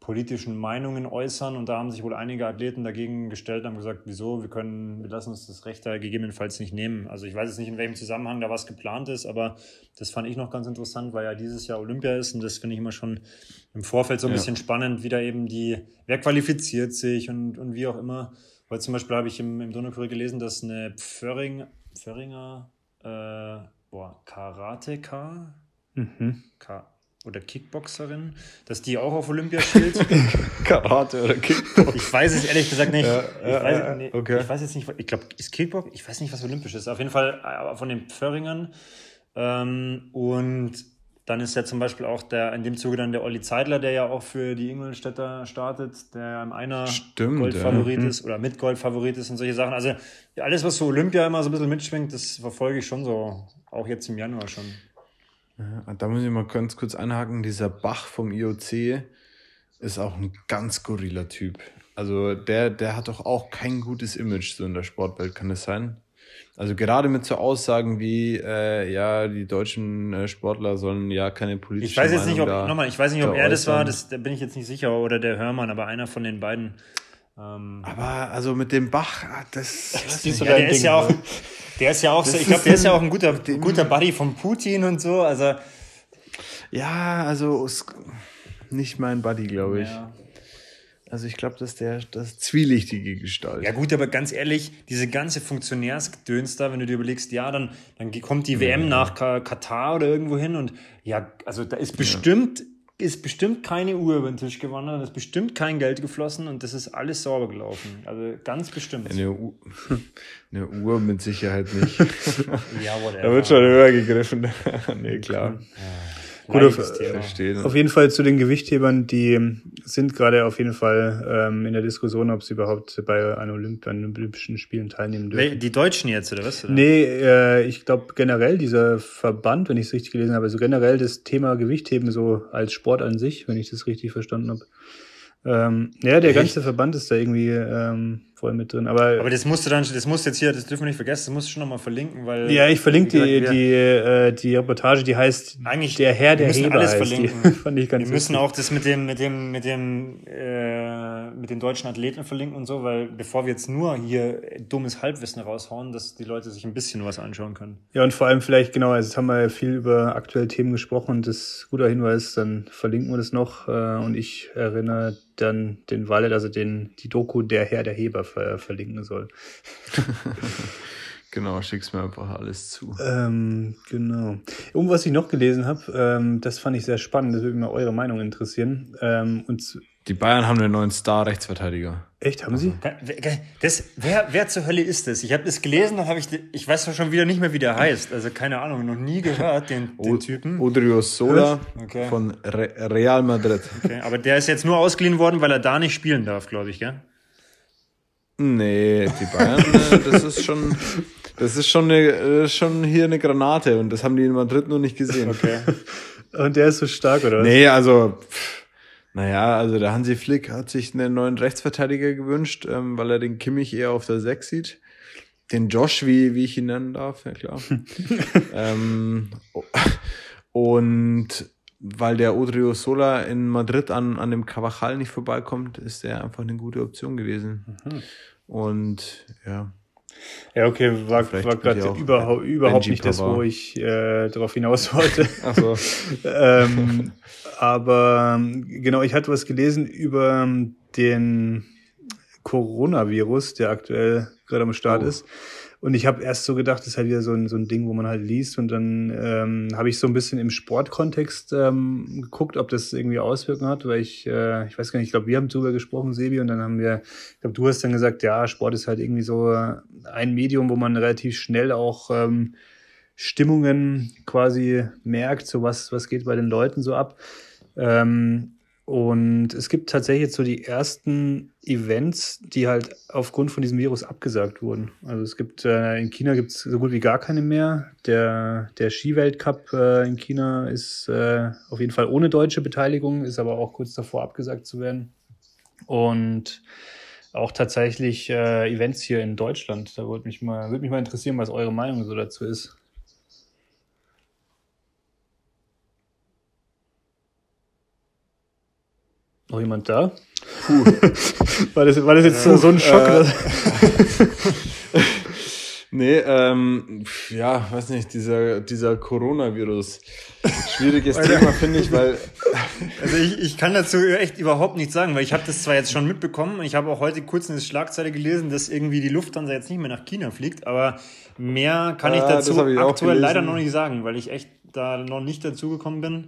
politischen Meinungen äußern und da haben sich wohl einige Athleten dagegen gestellt und haben gesagt, wieso, wir können, wir lassen uns das Recht da gegebenenfalls nicht nehmen. Also ich weiß jetzt nicht, in welchem Zusammenhang da was geplant ist, aber das fand ich noch ganz interessant, weil ja dieses Jahr Olympia ist und das finde ich immer schon im Vorfeld so ein Ja. bisschen spannend, wie da eben die, wer qualifiziert sich und, und wie auch immer. Weil zum Beispiel habe ich im, im Donaukurier gelesen, dass eine Pförring, Pförringer, äh, boah, Karateka, Mhm. Ka oder Kickboxerin, dass die auch auf Olympia spielt. Karate oder Kickbox. Ich weiß es ehrlich gesagt nicht. Ja, ich, ja, weiß, ja, nee, okay. ich weiß jetzt nicht, ich glaube, ist Kickbox? Ich weiß nicht, was olympisch ist. Auf jeden Fall äh, von den Pförringern. Ähm, und dann ist ja zum Beispiel auch der, in dem Zuge dann der Olli Zeidler, der ja auch für die Ingolstädter startet, der im einer Stimmt, Goldfavorit ja. Mhm. ist oder mit Goldfavorit ist und solche Sachen. Also ja, alles, was so Olympia immer so ein bisschen mitschwingt, das verfolge ich schon so, auch jetzt im Januar schon. Ja, Da muss ich mal ganz kurz einhaken. Dieser Bach vom IOC ist auch ein ganz skurriler Typ. Also der, der hat doch auch kein gutes Image so in der Sportwelt, kann das sein? Also gerade mit so Aussagen wie, äh, ja, die deutschen äh, Sportler sollen ja keine politische Ich weiß jetzt nicht, ob, Meinung da- nochmal, ich weiß nicht, ob da er das war, das, da bin ich jetzt nicht sicher, oder der Hörmann, aber einer von den beiden. Ähm, Aber also mit dem Bach, ah, das, Das ist so ja, der ist Ding, ja auch, ne? Der ist ja auch so, ich glaube, der ist ja ein- auch ein guter, dem- guter Buddy von Putin und so, also. ja, also nicht mein Buddy, glaube ich. Ja. Also ich glaube, dass der das zwielichtige Gestalt. ja gut, aber ganz ehrlich, diese ganze Funktionärsgedöns da, wenn du dir überlegst, ja, dann, dann kommt die WM nach Ka Katar oder irgendwo hin und ja, also da ist bestimmt, ist bestimmt keine Uhr über den Tisch gewandert, ist bestimmt kein Geld geflossen und das ist alles sauber gelaufen. Also ganz bestimmt. Eine, U eine Uhr mit Sicherheit nicht. Ja, whatever. da wird schon höher gegriffen. nee, klar. Gut, auf, verstehen. auf jeden Fall zu den Gewichthebern, die sind gerade auf jeden Fall ähm, in der Diskussion, ob sie überhaupt bei an, Olymp an Olympischen Spielen teilnehmen dürfen. Die Deutschen jetzt, oder was? Oder? Nee, äh, ich glaube generell dieser Verband, wenn ich es richtig gelesen habe, so generell das Thema Gewichtheben so als Sport an sich, wenn ich das richtig verstanden habe. Ähm, ja, der Echt? ganze Verband ist da irgendwie ähm, voll mit drin. Aber, aber das musst du dann, das musst jetzt hier, das dürfen wir nicht vergessen, das musst du schon nochmal verlinken, weil. Ja, ich verlinke die, die, äh, die Reportage, die heißt Eigentlich Der Herr der Heber. alles verlinken. Die, fand ich ganz wir müssen auch das mit dem, mit dem, mit dem, äh, mit den deutschen Athleten verlinken und so, weil bevor wir jetzt nur hier dummes Halbwissen raushauen, dass die Leute sich ein bisschen was anschauen können. Ja, und vor allem vielleicht, genau, also jetzt haben wir ja viel über aktuelle Themen gesprochen und das guter Hinweis, dann verlinken wir das noch äh, und ich erinnere dann den Wallet, also den, die Doku Der Herr der Heber ver verlinken soll. genau, schick's mir einfach alles zu. Ähm, genau. Und was ich noch gelesen habe, ähm, das fand ich sehr spannend, das würde mich mal eure Meinung interessieren. Ähm, und die Bayern haben einen neuen Star-Rechtsverteidiger. Echt, haben sie? Das, wer, wer zur Hölle ist das? Ich habe das gelesen, dann habe ich, ich weiß schon wieder nicht mehr, wie der heißt. Also keine Ahnung, noch nie gehört, den, den Typen. Odrio Sola okay. von Re Real Madrid. Okay, aber der ist jetzt nur ausgeliehen worden, weil er da nicht spielen darf, glaube ich, gell? Nee, die Bayern, äh, das ist schon, das ist schon, eine, äh, schon hier eine Granate und das haben die in Madrid nur nicht gesehen. Okay. Und der ist so stark, oder was? Nee, also, naja, also der Hansi Flick hat sich einen neuen Rechtsverteidiger gewünscht, ähm, weil er den Kimmich eher auf der 6 sieht. Den Josh, wie, wie ich ihn nennen darf, ja klar. ähm, und weil der Odrio Sola in Madrid an, an dem Cavachal nicht vorbeikommt, ist er einfach eine gute Option gewesen. Mhm. Und ja. Ja, okay, war, war gerade überhaupt, überhaupt nicht das, wo ich äh, darauf hinaus wollte. Ach so. ähm, aber genau, ich hatte was gelesen über den Coronavirus, der aktuell gerade am Start oh. ist. Und ich habe erst so gedacht, das ist halt wieder so ein, so ein Ding, wo man halt liest. Und dann ähm, habe ich so ein bisschen im Sportkontext ähm, geguckt, ob das irgendwie Auswirkungen hat, weil ich, äh, ich weiß gar nicht, ich glaube, wir haben drüber gesprochen, Sebi, und dann haben wir, ich glaube, du hast dann gesagt, ja, Sport ist halt irgendwie so ein Medium, wo man relativ schnell auch ähm, Stimmungen quasi merkt, so was, was geht bei den Leuten so ab. Ähm, und es gibt tatsächlich jetzt so die ersten Events, die halt aufgrund von diesem Virus abgesagt wurden. Also es gibt äh, in China gibt es so gut wie gar keine mehr. Der, der Skiweltcup äh, in China ist äh, auf jeden Fall ohne deutsche Beteiligung, ist aber auch kurz davor abgesagt zu werden. Und auch tatsächlich äh, Events hier in Deutschland. Da würde mich mal, würde mich mal interessieren, was eure Meinung so dazu ist. Noch jemand da? Puh. war, das, war das jetzt Puh, so ein Schock? Äh, nee, ähm, ja, weiß nicht, dieser, dieser Coronavirus. Schwieriges Thema, finde ich, weil. Also ich, ich kann dazu echt überhaupt nichts sagen, weil ich habe das zwar jetzt schon mitbekommen und ich habe auch heute kurz eine Schlagzeile gelesen, dass irgendwie die Lufthansa jetzt nicht mehr nach China fliegt, aber mehr kann ich dazu ich aktuell leider noch nicht sagen, weil ich echt da noch nicht dazugekommen bin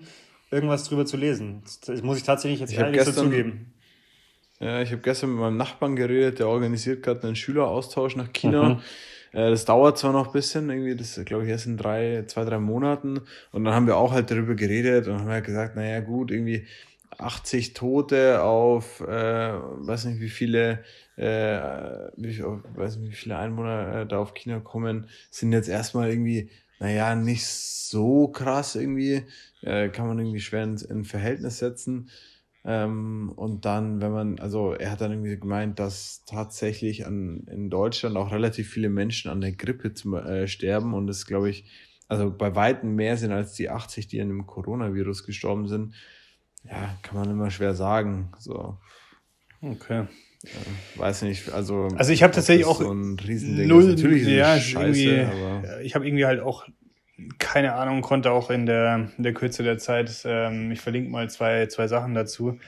irgendwas drüber zu lesen. Das muss ich tatsächlich jetzt ich ehrlich gestern, zugeben. Ja, ich habe gestern mit meinem Nachbarn geredet, der organisiert gerade einen Schüleraustausch nach China. Mhm. Äh, das dauert zwar noch ein bisschen, irgendwie, das glaube ich erst in drei, zwei, drei Monaten. Und dann haben wir auch halt darüber geredet und haben halt gesagt, naja, gut, irgendwie 80 Tote auf, äh, weiß nicht wie viele, äh, wie, weiß nicht wie viele Einwohner äh, da auf China kommen, sind jetzt erstmal irgendwie, naja, nicht so krass irgendwie äh, kann man irgendwie schwer in, in Verhältnis setzen. Ähm, und dann, wenn man, also er hat dann irgendwie gemeint, dass tatsächlich an, in Deutschland auch relativ viele Menschen an der Grippe zum, äh, sterben und es, glaube ich, also bei Weitem mehr sind als die 80, die an dem Coronavirus gestorben sind. Ja, kann man immer schwer sagen. So. Okay. Ja, weiß nicht, also. Also ich habe tatsächlich auch so ein Riesending null. Natürlich ist ja, scheiße, aber ich habe irgendwie halt auch keine Ahnung, konnte auch in der, in der Kürze der Zeit, ähm, ich verlinke mal zwei, zwei Sachen dazu,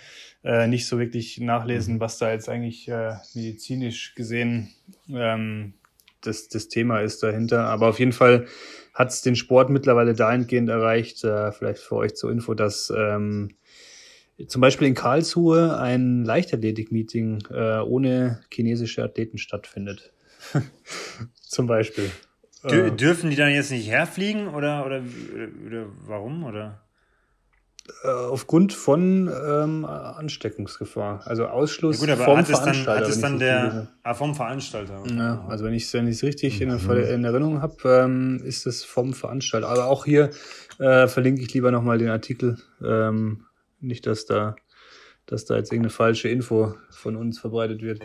äh, nicht so wirklich nachlesen, mhm. was da jetzt eigentlich äh, medizinisch gesehen ähm, das, das Thema ist dahinter. Aber auf jeden Fall hat es den Sport mittlerweile dahingehend erreicht, äh, vielleicht für euch zur Info, dass ähm, zum Beispiel in Karlsruhe ein Leichtathletik-Meeting äh, ohne chinesische Athleten stattfindet. zum Beispiel. Dür dürfen die dann jetzt nicht herfliegen oder, oder, oder, warum? Oder? äh, aufgrund von ähm, Ansteckungsgefahr. Also Ausschluss ja gut, aber vom hat es dann, Veranstalter. hat es dann der, ah, vom Veranstalter. Ja, also wenn ich es wenn ich's richtig in, der, in Erinnerung habe, ähm, ist es vom Veranstalter. Aber auch hier äh, verlinke ich lieber nochmal den Artikel. Ähm, nicht, dass da, dass da jetzt irgendeine falsche Info von uns verbreitet wird.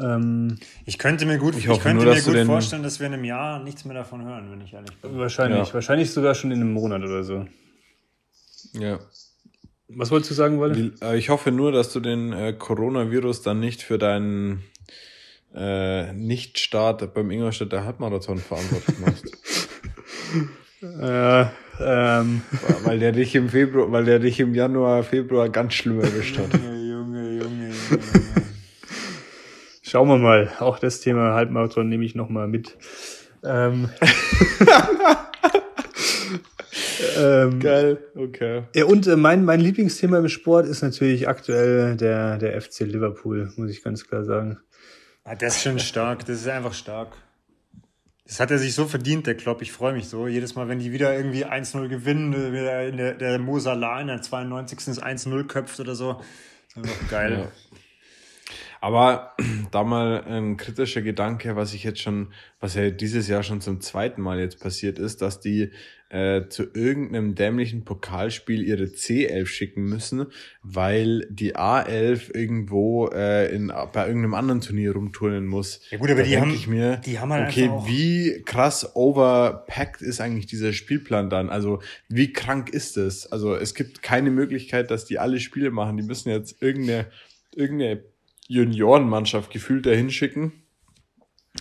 Ähm, Ich könnte mir gut, Ich ich hoffe könnte nur, mir dass du gut den- vorstellen, dass wir in einem Jahr nichts mehr davon hören, wenn ich ehrlich bin. wahrscheinlich, Ja. wahrscheinlich sogar schon in einem Monat oder so. Ja. Was wolltest du sagen, Wolle? Die- äh, Ich hoffe nur, dass du den äh, Coronavirus dann nicht für deinen äh, Nicht-Start beim Ingolstädter Halbmarathon verantwortlich machst. Äh, ähm, weil der dich im Februar, weil der dich im Januar, Februar ganz schlimm erwischt hat. Junge, Junge, Junge, Junge. schauen wir mal. Auch das Thema Halbmarathon nehme ich nochmal mit. Ähm, ähm, Geil, okay. Ja, und äh, mein, mein Lieblingsthema im Sport ist natürlich aktuell der, der FC Liverpool, muss ich ganz klar sagen. Ah, das ist schon stark, das ist einfach stark. Das hat er sich so verdient, der Klopp. Ich freue mich so. Jedes Mal, wenn die wieder irgendwie 1-0 gewinnen, in der, der Mo in der 92. das 1-0 köpft oder so. Das ist einfach geil. Ja. Aber da mal ein kritischer Gedanke, was ich jetzt schon, was ja dieses Jahr schon zum zweiten Mal jetzt passiert ist, dass die äh, zu irgendeinem dämlichen Pokalspiel ihre C11 schicken müssen, weil die A11 irgendwo äh, in, bei irgendeinem anderen Turnier rumturnen muss. Ja gut, aber Da die haben- ich mir, die haben halt okay, wie krass overpacked ist eigentlich dieser Spielplan dann? Also wie krank ist es? Also es gibt keine Möglichkeit, dass die alle Spiele machen. Die müssen jetzt irgendeine, irgendeine Juniorenmannschaft gefühlt dahin schicken,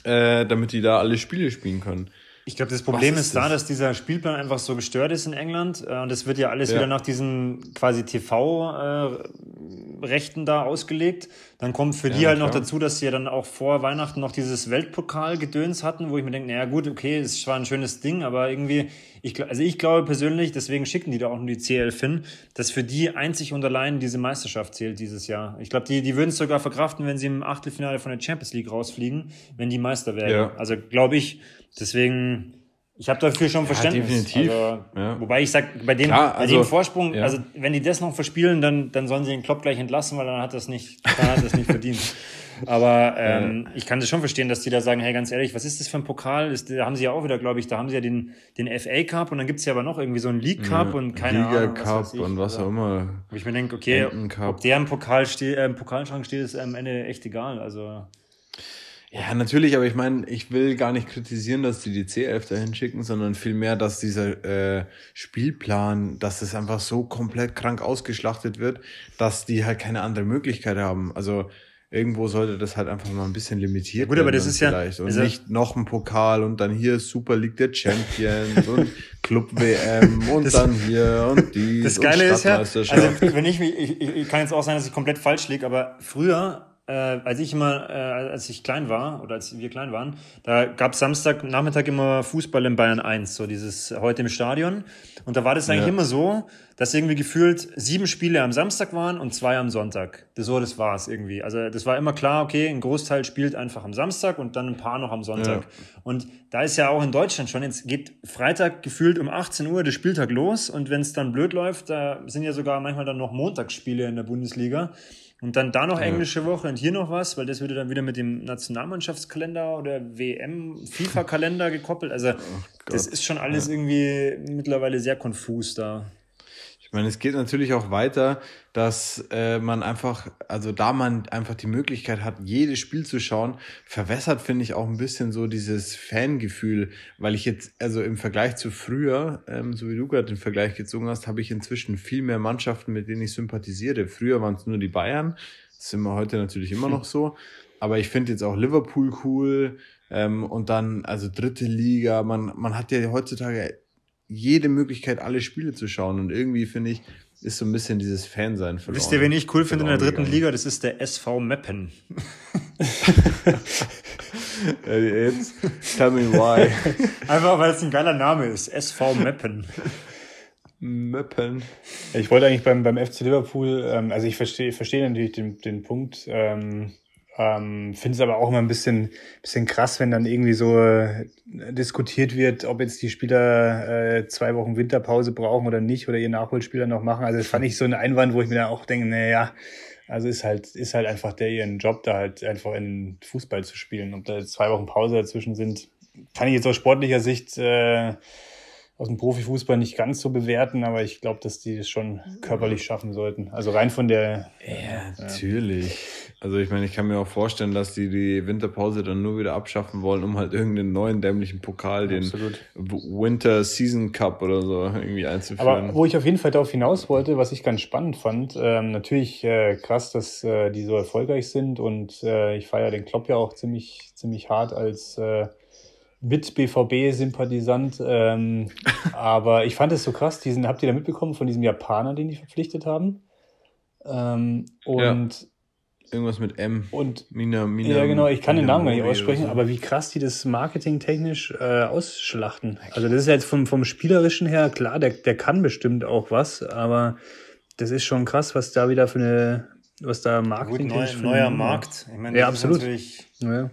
äh, damit die da alle Spiele spielen können. Ich glaube, das Problem ist, ist da, das? dass dieser Spielplan einfach so gestört ist in England. Äh, Und das wird ja alles Ja. wieder nach diesen quasi TV-Rechten da ausgelegt. Dann kommt für die Ja, halt noch klar. dazu, dass sie ja dann auch vor Weihnachten noch dieses Weltpokal-Gedöns hatten, wo ich mir denke, naja gut, okay, es war ein schönes Ding, aber irgendwie, ich, also ich glaube persönlich, deswegen schicken die da auch nur die CL hin, dass für die einzig und allein diese Meisterschaft zählt dieses Jahr. Ich glaube, die, die würden es sogar verkraften, wenn sie im Achtelfinale von der Champions League rausfliegen, wenn die Meister werden. Ja. Also glaube ich, deswegen, ich habe dafür schon Verständnis. definitiv. Also, Ja. Wobei ich sag, bei dem, Klar, bei also, dem Vorsprung, ja. also wenn die das noch verspielen, dann, dann sollen sie den Klopp gleich entlassen, weil dann hat das nicht, dann hat das nicht verdient. Aber ähm, ich kann das schon verstehen, dass die da sagen, hey, ganz ehrlich, was ist das für ein Pokal? Das, da haben sie ja auch wieder, glaube ich, da haben sie ja den, den FA Cup und dann gibt's ja aber noch irgendwie so einen League Cup und keine Liga Ahnung. Cup weiß ich. und was Also, auch immer. Wo ich mir denke, okay, ob der im Pokal steht, äh, im Pokalschrank steht, ist am Ende echt egal. Also Ja, natürlich, aber ich meine, ich will gar nicht kritisieren, dass die die C11 dahin schicken, sondern vielmehr, dass dieser äh, Spielplan, dass es einfach so komplett krank ausgeschlachtet wird, dass die halt keine andere Möglichkeit haben. Also irgendwo sollte das halt einfach mal ein bisschen limitiert Ja gut, aber werden das dann ist ja- vielleicht. Und also- nicht noch ein Pokal und dann hier Super League der Champions und Club WM und dann hier und die Das Geile ist ja, also wenn ich, mich- ich, ich ich kann jetzt auch sein, dass ich komplett falsch liege, aber früher, äh, als ich immer, äh, als ich klein war oder als wir klein waren, da gab es Samstag Nachmittag immer Fußball in Bayern 1, so dieses heute im Stadion. Und da war das eigentlich Ja. immer so, dass irgendwie gefühlt sieben Spiele am Samstag waren und zwei am Sonntag. Das, so, das war's irgendwie. Also das war immer klar, okay, ein Großteil spielt einfach am Samstag und dann ein paar noch am Sonntag. Ja. Und da ist ja auch in Deutschland schon, jetzt geht Freitag gefühlt um 18 Uhr der Spieltag los und wenn es dann blöd läuft, da sind ja sogar manchmal dann noch Montagsspiele in der Bundesliga. Und dann da noch englische Woche und hier noch was, weil das würde dann wieder mit dem Nationalmannschaftskalender oder WM-FIFA-Kalender gekoppelt. Also das ist schon alles irgendwie mittlerweile sehr konfus da. Ich meine, es geht natürlich auch weiter, dass äh, man einfach, also da man einfach die Möglichkeit hat, jedes Spiel zu schauen, verwässert, finde ich, auch ein bisschen so dieses Fangefühl, weil ich jetzt, also im Vergleich zu früher, ähm, so wie du gerade den Vergleich gezogen hast, habe ich inzwischen viel mehr Mannschaften, mit denen ich sympathisiere. Früher waren es nur die Bayern, das sind wir heute natürlich immer noch so, aber ich finde jetzt auch Liverpool cool ähm, und dann, also dritte Liga, man, man hat ja heutzutage jede Möglichkeit, alle Spiele zu schauen. Und irgendwie finde ich, ist so ein bisschen dieses Fansein verloren. Wisst ihr, wen ich cool finde in der dritten gegangen. Liga? Das ist der SV Meppen. Äh, jetzt, tell me why. Einfach weil es ein geiler Name ist. SV Meppen. Möppen. Ich wollte eigentlich beim, beim FC Liverpool, ähm, also ich verstehe verstehe natürlich den, den Punkt, ähm, Ähm, Finde es aber auch immer ein bisschen, bisschen krass, wenn dann irgendwie so äh, diskutiert wird, ob jetzt die Spieler äh, zwei Wochen Winterpause brauchen oder nicht oder ihr Nachholspieler noch machen. Also das fand ich so ein Einwand, wo ich mir dann auch denke, naja, also ist halt, ist halt einfach der ihren Job, da halt einfach in Fußball zu spielen. Ob da jetzt zwei Wochen Pause dazwischen sind, kann ich jetzt aus sportlicher Sicht äh, aus dem Profifußball nicht ganz so bewerten, aber ich glaube, dass die es schon körperlich schaffen sollten. Also rein von der. Ja, natürlich. Also ich meine, ich kann mir auch vorstellen, dass die die Winterpause dann nur wieder abschaffen wollen, um halt irgendeinen neuen dämlichen Pokal, den Absolut. Winter Season Cup oder so irgendwie einzuführen. Aber wo ich auf jeden Fall darauf hinaus wollte, was ich ganz spannend fand, ähm, natürlich äh, krass, dass äh, die so erfolgreich sind und äh, ich feiere den Klopp ja auch ziemlich, ziemlich hart als äh, mit BVB-Sympathisant. Ähm, aber ich fand es so krass, diesen, habt ihr da mitbekommen von diesem Japaner, den die verpflichtet haben? Ähm, und Irgendwas mit M. Und Mina, Mina, ja, genau, ich kann den Namen gar nicht aussprechen, so. aber wie krass die das marketingtechnisch äh, ausschlachten. Also das ist ja jetzt vom, vom Spielerischen her, klar, der, der kann bestimmt auch was, aber das ist schon krass, was da wieder für eine, was da Gut, Marketing neu, neuer Markt. Ich meine, Ja, absolut. natürlich Ja.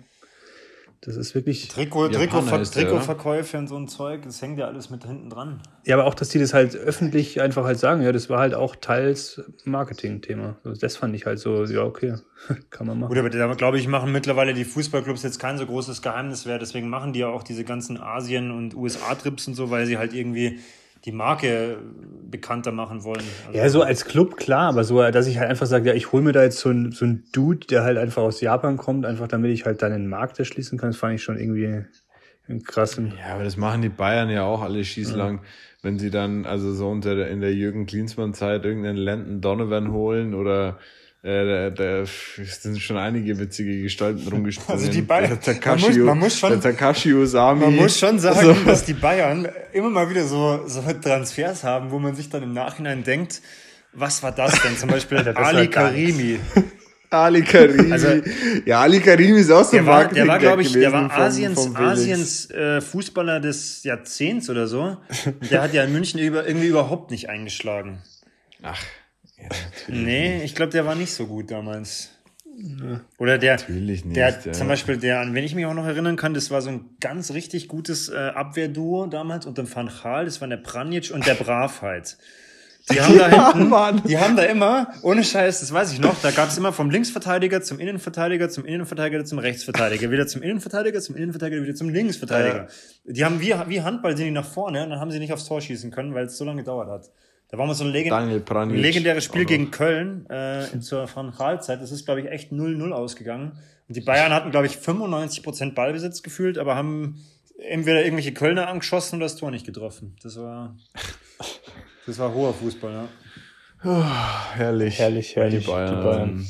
Das ist wirklich. Trikot, Trikot, ist der, Trikotverkäufe und so ein Zeug, das hängt ja alles mit hinten dran. Ja, aber auch, dass die das halt öffentlich einfach halt sagen, ja, das war halt auch teils Marketing-Thema. Das fand ich halt so, ja, okay, kann man machen. Gut, aber da glaube ich, machen mittlerweile die Fußballclubs jetzt kein so großes Geheimnis mehr. Deswegen machen die ja auch diese ganzen Asien- und USA-Trips und so, weil sie halt irgendwie die Marke bekannter machen wollen. Also, Ja, so als Club, klar, aber so, dass ich halt einfach sage, ja, ich hole mir da jetzt so einen so einen Dude, der halt einfach aus Japan kommt, einfach damit ich halt dann den Markt erschließen kann, das fand ich schon irgendwie einen krassen. Ja, aber das machen die Bayern ja auch alle schießlang, wenn sie dann, also so unter der, in der Jürgen Klinsmann-Zeit irgendeinen Landon Donovan holen oder äh, da, da es sind schon einige witzige Gestalten rumgesprungen. Also die Bayern- Der Takashi, man muss- man muss schon- der Takashi Usami. Man muss schon sagen, So. dass die Bayern immer mal wieder so, so Transfers haben, wo man sich dann im Nachhinein denkt, was war das denn? Zum Beispiel Ali Karimi. Ali Karimi. Also- ja, Ali Karimi ist auch so Der ein war, der war glaube ich, der war vom- Asiens, vom Felix. Asiens äh, Fußballer des Jahrzehnts oder so. Und der hat ja in München über, irgendwie überhaupt nicht eingeschlagen. Ach, ja. Nee, ich glaube, der war nicht so gut damals. Oder der, Natürlich nicht, der ja. zum Beispiel, der, an wen ich mich auch noch erinnern kann, das war so ein ganz richtig gutes äh, Abwehrduo damals unter dem Van Gaal, das waren der Pranjic und der Bravheit. Die haben da Ja, hinten, Mann. die haben da immer, ohne Scheiß, das weiß ich noch, da gab es immer vom Linksverteidiger zum Innenverteidiger, zum Innenverteidiger zum Rechtsverteidiger, wieder zum Innenverteidiger, zum Innenverteidiger, wieder zum Linksverteidiger. Die haben wie, wie Handball sind die nach vorne und dann haben sie nicht aufs Tor schießen können, weil es so lange gedauert hat. Da war mal so ein, Legend legendäres Spiel gegen Köln äh, zur Van Gaal-Zeit. Das ist, glaube ich, echt 0-0 ausgegangen. Und die Bayern hatten, glaube ich, 95% Ballbesitz gefühlt, aber haben entweder irgendwelche Kölner angeschossen oder das Tor nicht getroffen. Das war, das war hoher Fußball, ja. Herrlich. Herrlich, Ja, herrlich, Die Bayern. die Bayern.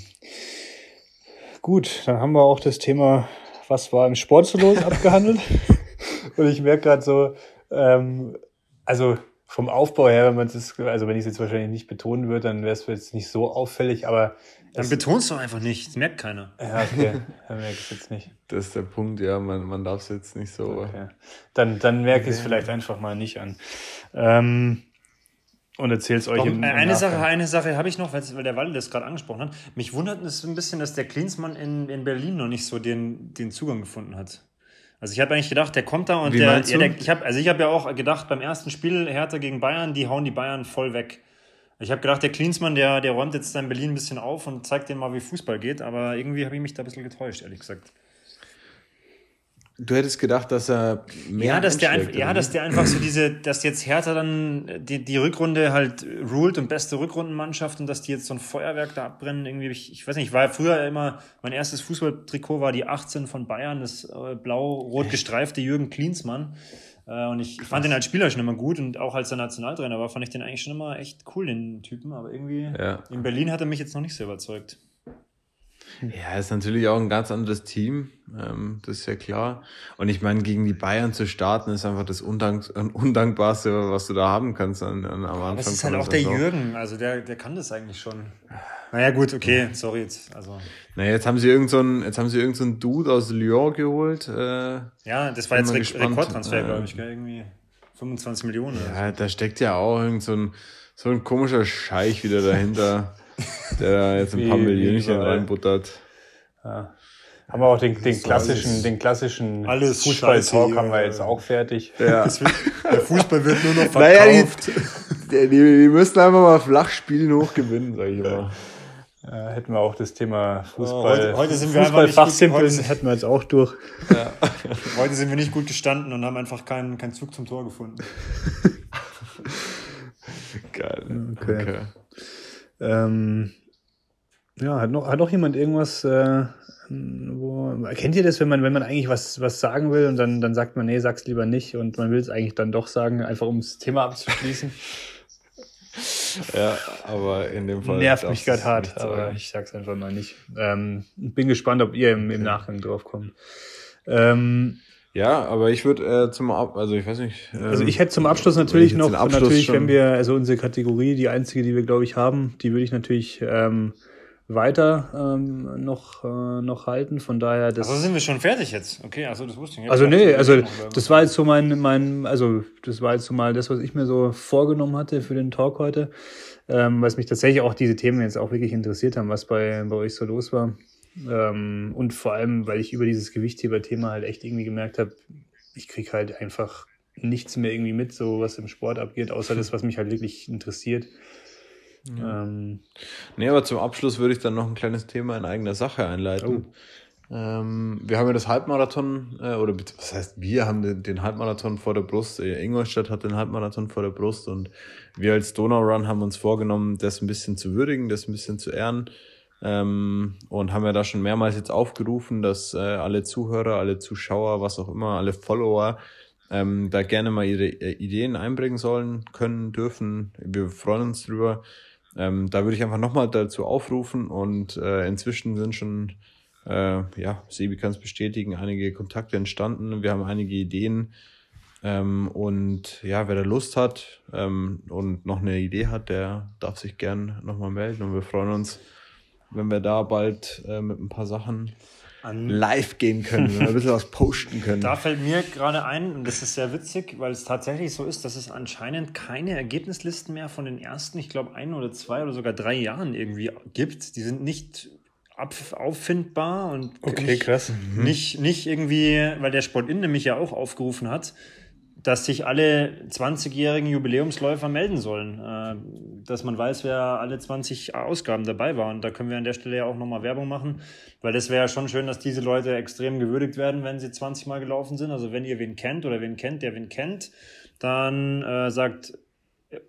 Gut, dann haben wir auch das Thema, was war im Sport so los, abgehandelt. Und ich merke gerade so, ähm, also vom Aufbau her, wenn man das, also wenn ich es jetzt wahrscheinlich nicht betonen würde, dann wäre es jetzt nicht so auffällig, aber Dann betonst du einfach nicht. Das merkt keiner. ja, okay, dann merke ich es jetzt nicht. Das ist der Punkt, ja, man, man darf es jetzt nicht so. Okay. Dann, dann merke ich es vielleicht einfach mal nicht an. Ähm, und erzähle es euch im, im eine Sache, eine Sache habe ich noch, weil weil der Walle das gerade angesprochen hat. Mich wundert es ein bisschen, dass der Klinsmann in, in Berlin noch nicht so den, den Zugang gefunden hat. Also ich habe eigentlich gedacht, der kommt da und Wie der, ja, der ich habe also ich habe ja auch gedacht beim ersten Spiel Hertha gegen Bayern, die hauen die Bayern voll weg. Ich habe gedacht, der Klinsmann, der, der räumt jetzt da in Berlin ein bisschen auf und zeigt denen mal, wie Fußball geht, aber irgendwie habe ich mich da ein bisschen getäuscht, ehrlich gesagt. Du hättest gedacht, dass er mehr Ja, dass der einfach, ja, dass der einfach so diese, dass jetzt Hertha dann die, die Rückrunde halt ruled und beste Rückrundenmannschaft und dass die jetzt so ein Feuerwerk da abbrennen. Irgendwie, ich, ich weiß nicht, ich war ja früher immer, mein erstes Fußballtrikot war die 18 von Bayern, das äh, blau-rot gestreifte Jürgen Klinsmann. Äh, und ich, ich fand den als Spieler schon immer gut und auch als er Nationaltrainer war, fand ich den eigentlich schon immer echt cool, den Typen. Aber irgendwie Ja. in Berlin hat er mich jetzt noch nicht so überzeugt. Ja, ist natürlich auch ein ganz anderes Team, ähm, das ist ja klar. Und ich meine, gegen die Bayern zu starten, ist einfach das Undank Undankbarste, was du da haben kannst an, an, am Anfang. Es ist halt auch der Saison. Jürgen, also der, der kann das eigentlich schon. Naja, gut, okay, sorry jetzt. Also. Naja, jetzt haben sie irgend so einen, jetzt haben sie irgend so Dude aus Lyon geholt. Äh, Ja, das war jetzt Re gespannt. Rekordtransfer, glaube ich, gell? irgendwie 25 Millionen. ja, da steckt ja auch irgend so ein, so ein komischer Scheich wieder dahinter, der da jetzt ein paar Millionchen reinbuttert. Ja. Haben wir auch den, den klassischen, den klassischen Fußball-Talk haben wir jetzt auch fertig. Ja. der Fußball wird nur noch verkauft. Naja, die, die, die müssen einfach mal flach spielen, hoch gewinnen, sag ich mal. Ja, hätten wir auch das Thema Fußball. Oh, heute, heute sind wir Fußball Fachsimpeln hätten wir jetzt auch durch. Ja. heute sind wir nicht gut gestanden und haben einfach keinen, keinen Zug zum Tor gefunden. Geil. Okay. okay. Ähm, ja, hat noch, hat noch jemand irgendwas, äh, wo, kennt ihr das, wenn man, wenn man eigentlich was, was sagen will und dann, dann sagt man, nee, sag's lieber nicht und man will es eigentlich dann doch sagen, einfach um das Thema abzuschließen? ja, aber in dem Fall. Nervt mich gerade hart, aber ich sag's einfach mal nicht. Ähm, bin gespannt, ob ihr im, im Nachgang drauf kommt. Ähm, ja, aber ich würde äh, zum Ab also ich weiß nicht. Ähm, also ich hätte zum Abschluss natürlich noch, Abschluss natürlich, wenn wir, also unsere Kategorie, die einzige, die wir, glaube ich, haben, die würde ich natürlich ähm, weiter ähm, noch, äh, noch halten. Von daher. Das also sind wir schon fertig jetzt. Okay, also das wusste ich nicht. Also nee, also das war jetzt so mein, mein, also das war jetzt so mal das, was ich mir so vorgenommen hatte für den Talk heute. Ähm, was mich tatsächlich auch diese Themen jetzt auch wirklich interessiert haben, was bei, bei euch so los war. Ähm, und vor allem, weil ich über dieses Gewichtheber-Thema halt echt irgendwie gemerkt habe, ich krieg halt einfach nichts mehr irgendwie mit, so was im Sport abgeht, außer das, was mich halt wirklich interessiert. Ja. Ähm, nee, aber zum Abschluss würde ich dann noch ein kleines Thema in eigener Sache einleiten. Oh. Ähm, wir haben ja das Halbmarathon, äh, oder was heißt, wir haben den, den Halbmarathon vor der Brust. Äh, Ingolstadt hat den Halbmarathon vor der Brust und wir als Donau Run haben uns vorgenommen, das ein bisschen zu würdigen, das ein bisschen zu ehren. Ähm, und haben ja da schon mehrmals jetzt aufgerufen, dass äh, alle Zuhörer, alle Zuschauer, was auch immer, alle Follower ähm, da gerne mal ihre äh, Ideen einbringen sollen, können, dürfen. Wir freuen uns drüber. Ähm, da würde ich einfach nochmal dazu aufrufen und äh, inzwischen sind schon, äh, ja, Sebi kann es bestätigen, einige Kontakte entstanden. Wir haben einige Ideen. Ähm, und ja, wer da Lust hat ähm, und noch eine Idee hat, der darf sich gern nochmal melden und wir freuen uns, wenn wir da bald äh, mit ein paar Sachen live gehen können, wenn wir ein bisschen was posten können. Da fällt mir gerade ein, und das ist sehr witzig, weil es tatsächlich so ist, dass es anscheinend keine Ergebnislisten mehr von den ersten, ich glaube, ein oder zwei oder sogar drei Jahren irgendwie gibt. Die sind nicht auffindbar und okay, nicht, krass. Mhm. nicht, nicht irgendwie, weil der Sport in nämlich ja auch aufgerufen hat, dass sich alle 20-jährigen Jubiläumsläufer melden sollen, äh, dass man weiß, wer alle 20 Ausgaben dabei war. Und da können wir an der Stelle ja auch nochmal Werbung machen, weil das wäre ja schon schön, dass diese Leute extrem gewürdigt werden, wenn sie 20 Mal gelaufen sind. Also wenn ihr wen kennt oder wen kennt, der wen kennt, dann äh, sagt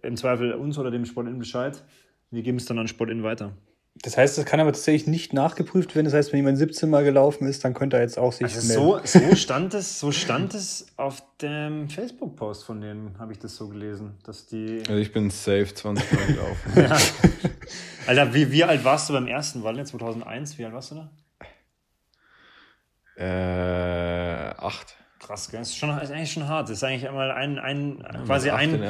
im Zweifel uns oder dem Sportin Bescheid. Wir geben es dann an Sportin weiter. Das heißt, das kann aber tatsächlich nicht nachgeprüft werden. Das heißt, wenn jemand 17 Mal gelaufen ist, dann könnte er jetzt auch sich also melden. So, so stand es, so stand es auf dem Facebook-Post von denen, habe ich das so gelesen, dass die. Also ich bin safe 20 Mal gelaufen. ja. Alter, wie, wie alt warst du beim ersten Walle 2001? Wie alt warst du da? Äh, acht. Krass, gell? Das ist, schon, ist eigentlich schon hart. Das ist eigentlich einmal ein, ein ja, quasi ein,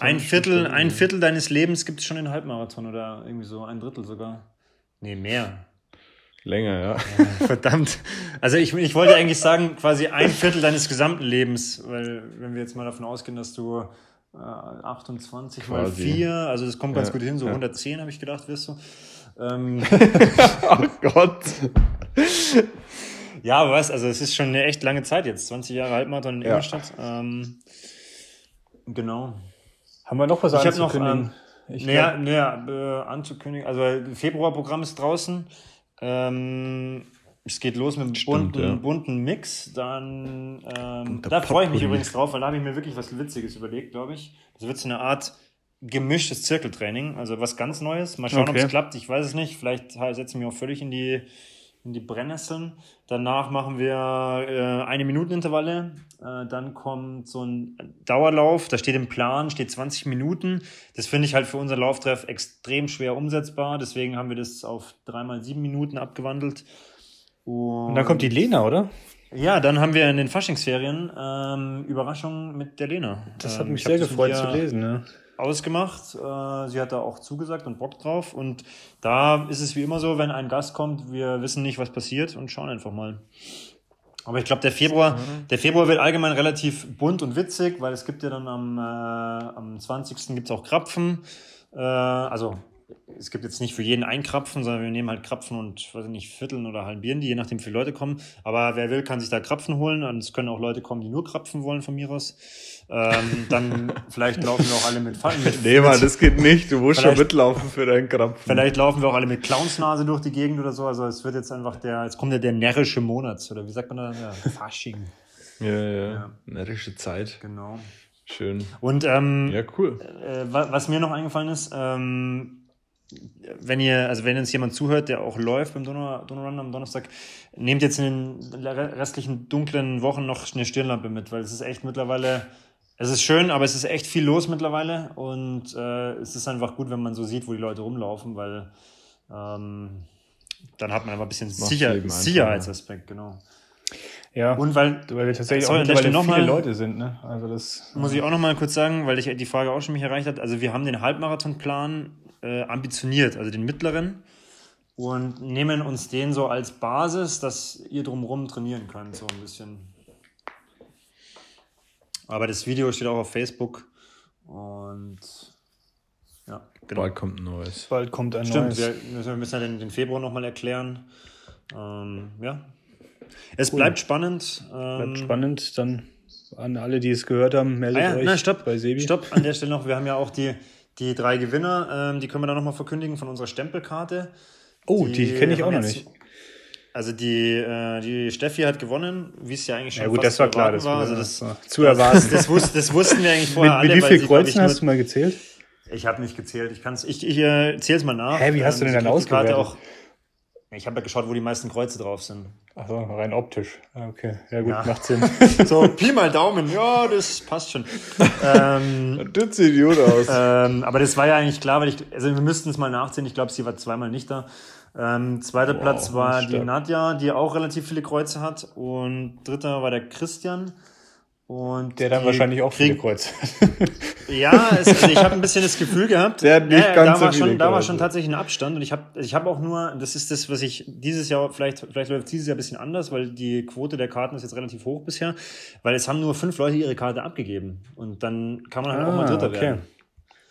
ein Viertel, ein Viertel deines Lebens gibt es schon in Halbmarathon oder irgendwie so ein Drittel sogar. Nee, mehr. Länger, ja. ja. Verdammt. Also ich, ich wollte eigentlich sagen, quasi ein Viertel deines gesamten Lebens, weil wenn wir jetzt mal davon ausgehen, dass du äh, 28 quasi. mal 4, also das kommt ganz ja, gut hin, so ja. 110 habe ich gedacht, wirst du. Ähm, oh Gott. Ja, aber was, also es ist schon eine echt lange Zeit jetzt, 20 Jahre Halbmarathon in Ingolstadt. Ja. Ähm, genau. Haben wir noch was ich anzukündigen? Noch, ähm, ich naja, naja äh, anzukündigen, also Februarprogramm ist draußen. Ähm, es geht los mit einem Stimmt, bunten, ja. bunten Mix. Dann, ähm, da freue ich mich übrigens drauf, weil da habe ich mir wirklich was Witziges überlegt, glaube ich. Das wird so eine Art gemischtes Zirkeltraining, also was ganz Neues. Mal schauen, okay. ob es klappt. Ich weiß es nicht. Vielleicht setzen wir auch völlig in die in die Brennnesseln. Danach machen wir äh, eine Minuten Intervalle. Äh, dann kommt so ein Dauerlauf. Da steht im Plan, steht 20 Minuten. Das finde ich halt für unser Lauftreff extrem schwer umsetzbar. Deswegen haben wir das auf dreimal sieben Minuten abgewandelt. Und, Und dann kommt die Lena, oder? Ja, dann haben wir in den Faschingsferien ähm, Überraschung mit der Lena. Das hat ähm, mich sehr gefreut zu lesen. Ja ausgemacht. Äh, sie hat da auch zugesagt und Bock drauf. Und da ist es wie immer so, wenn ein Gast kommt, wir wissen nicht, was passiert und schauen einfach mal. Aber ich glaube, der Februar, mhm. der Februar wird allgemein relativ bunt und witzig, weil es gibt ja dann am, äh, am 20. gibt's auch Krapfen. Äh, also es gibt jetzt nicht für jeden ein Krapfen, sondern wir nehmen halt Krapfen und, weiß ich nicht, Vierteln oder halbieren die, je nachdem, wie viele Leute kommen. Aber wer will, kann sich da Krapfen holen. Und es können auch Leute kommen, die nur Krapfen wollen von mir aus. Ähm, dann vielleicht laufen wir auch alle mit, mit Nee, Mann, das geht nicht. Du musst schon mitlaufen für deinen Krapfen. Vielleicht laufen wir auch alle mit Clownsnase durch die Gegend oder so. Also es wird jetzt einfach der, jetzt kommt ja der närrische Monat, oder wie sagt man da? Ja, Fasching. Ja, ja, ja. Närrische Zeit. Genau. Schön. Und ähm, ja, cool. Äh, was mir noch eingefallen ist, ähm, wenn ihr, also wenn uns jemand zuhört, der auch läuft beim Donau, Donau Run am Donnerstag, nehmt jetzt in den restlichen dunklen Wochen noch eine Stirnlampe mit, weil es ist echt mittlerweile, es ist schön, aber es ist echt viel los mittlerweile und äh, es ist einfach gut, wenn man so sieht, wo die Leute rumlaufen, weil ähm, dann hat man einfach ein bisschen Sicher Sicherheitsaspekt, genau. Ja, und weil, weil wir tatsächlich auch mittlerweile noch viele mal, Leute sind. Ne? Also das muss ich auch noch mal kurz sagen, weil ich die Frage auch schon mich erreicht hat. Also wir haben den Halbmarathonplan äh, ambitioniert, also den mittleren, und nehmen uns den so als Basis, dass ihr drumherum trainieren könnt, so ein bisschen. Aber das Video steht auch auf Facebook und ja, genau. Bald kommt ein neues. Bald kommt ein Stimmt, neues. Stimmt, wir müssen ja den, den Februar nochmal erklären. Ähm, ja. Es cool. bleibt spannend. Bleibt ähm, spannend, dann an alle, die es gehört haben, meldet ah ja, euch nein, stopp, bei Sebi. Stopp, an der Stelle noch, wir haben ja auch die die drei Gewinner, ähm, die können wir dann nochmal verkündigen von unserer Stempelkarte. Oh, die, die kenne ich auch noch nicht. Also die, äh, die Steffi hat gewonnen, wie es ja eigentlich schon ja, gut, das war klar, das war. Also das, war zu erwarten. Das, das, wus das, wussten wir eigentlich vorher mit, alle. Mit wie viele Kreuzen hast du mal gezählt? Ich habe nicht gezählt. Ich kann's, ich, ich äh, zähle es mal nach. Hä, wie hast du denn dann ausgewertet? Auch, ich habe ja geschaut, wo die meisten Kreuze drauf sind. Achso, rein optisch. Ah, okay, ja gut, ja. macht Sinn. so, Pi mal Daumen, ja, das passt schon. ähm, das sieht Idiot aus. Ähm, aber das war ja eigentlich klar, weil ich, also wir müssten es mal nachziehen. Ich glaube, sie war zweimal nicht da. Ähm, zweiter wow, Platz war die Nadja, die auch relativ viele Kreuze hat. Und dritter war der Christian. Und der dann wahrscheinlich auch viele Kreuze. ja, es, also ich habe ein bisschen das Gefühl gehabt, der hat nicht ja, ganz da, war schon, da war schon tatsächlich ein Abstand. Und ich habe ich hab auch nur, das ist das, was ich dieses Jahr, vielleicht, vielleicht läuft dieses Jahr ein bisschen anders, weil die Quote der Karten ist jetzt relativ hoch bisher, weil es haben nur fünf Leute ihre Karte abgegeben. Und dann kann man halt ah, auch mal Dritter okay. werden.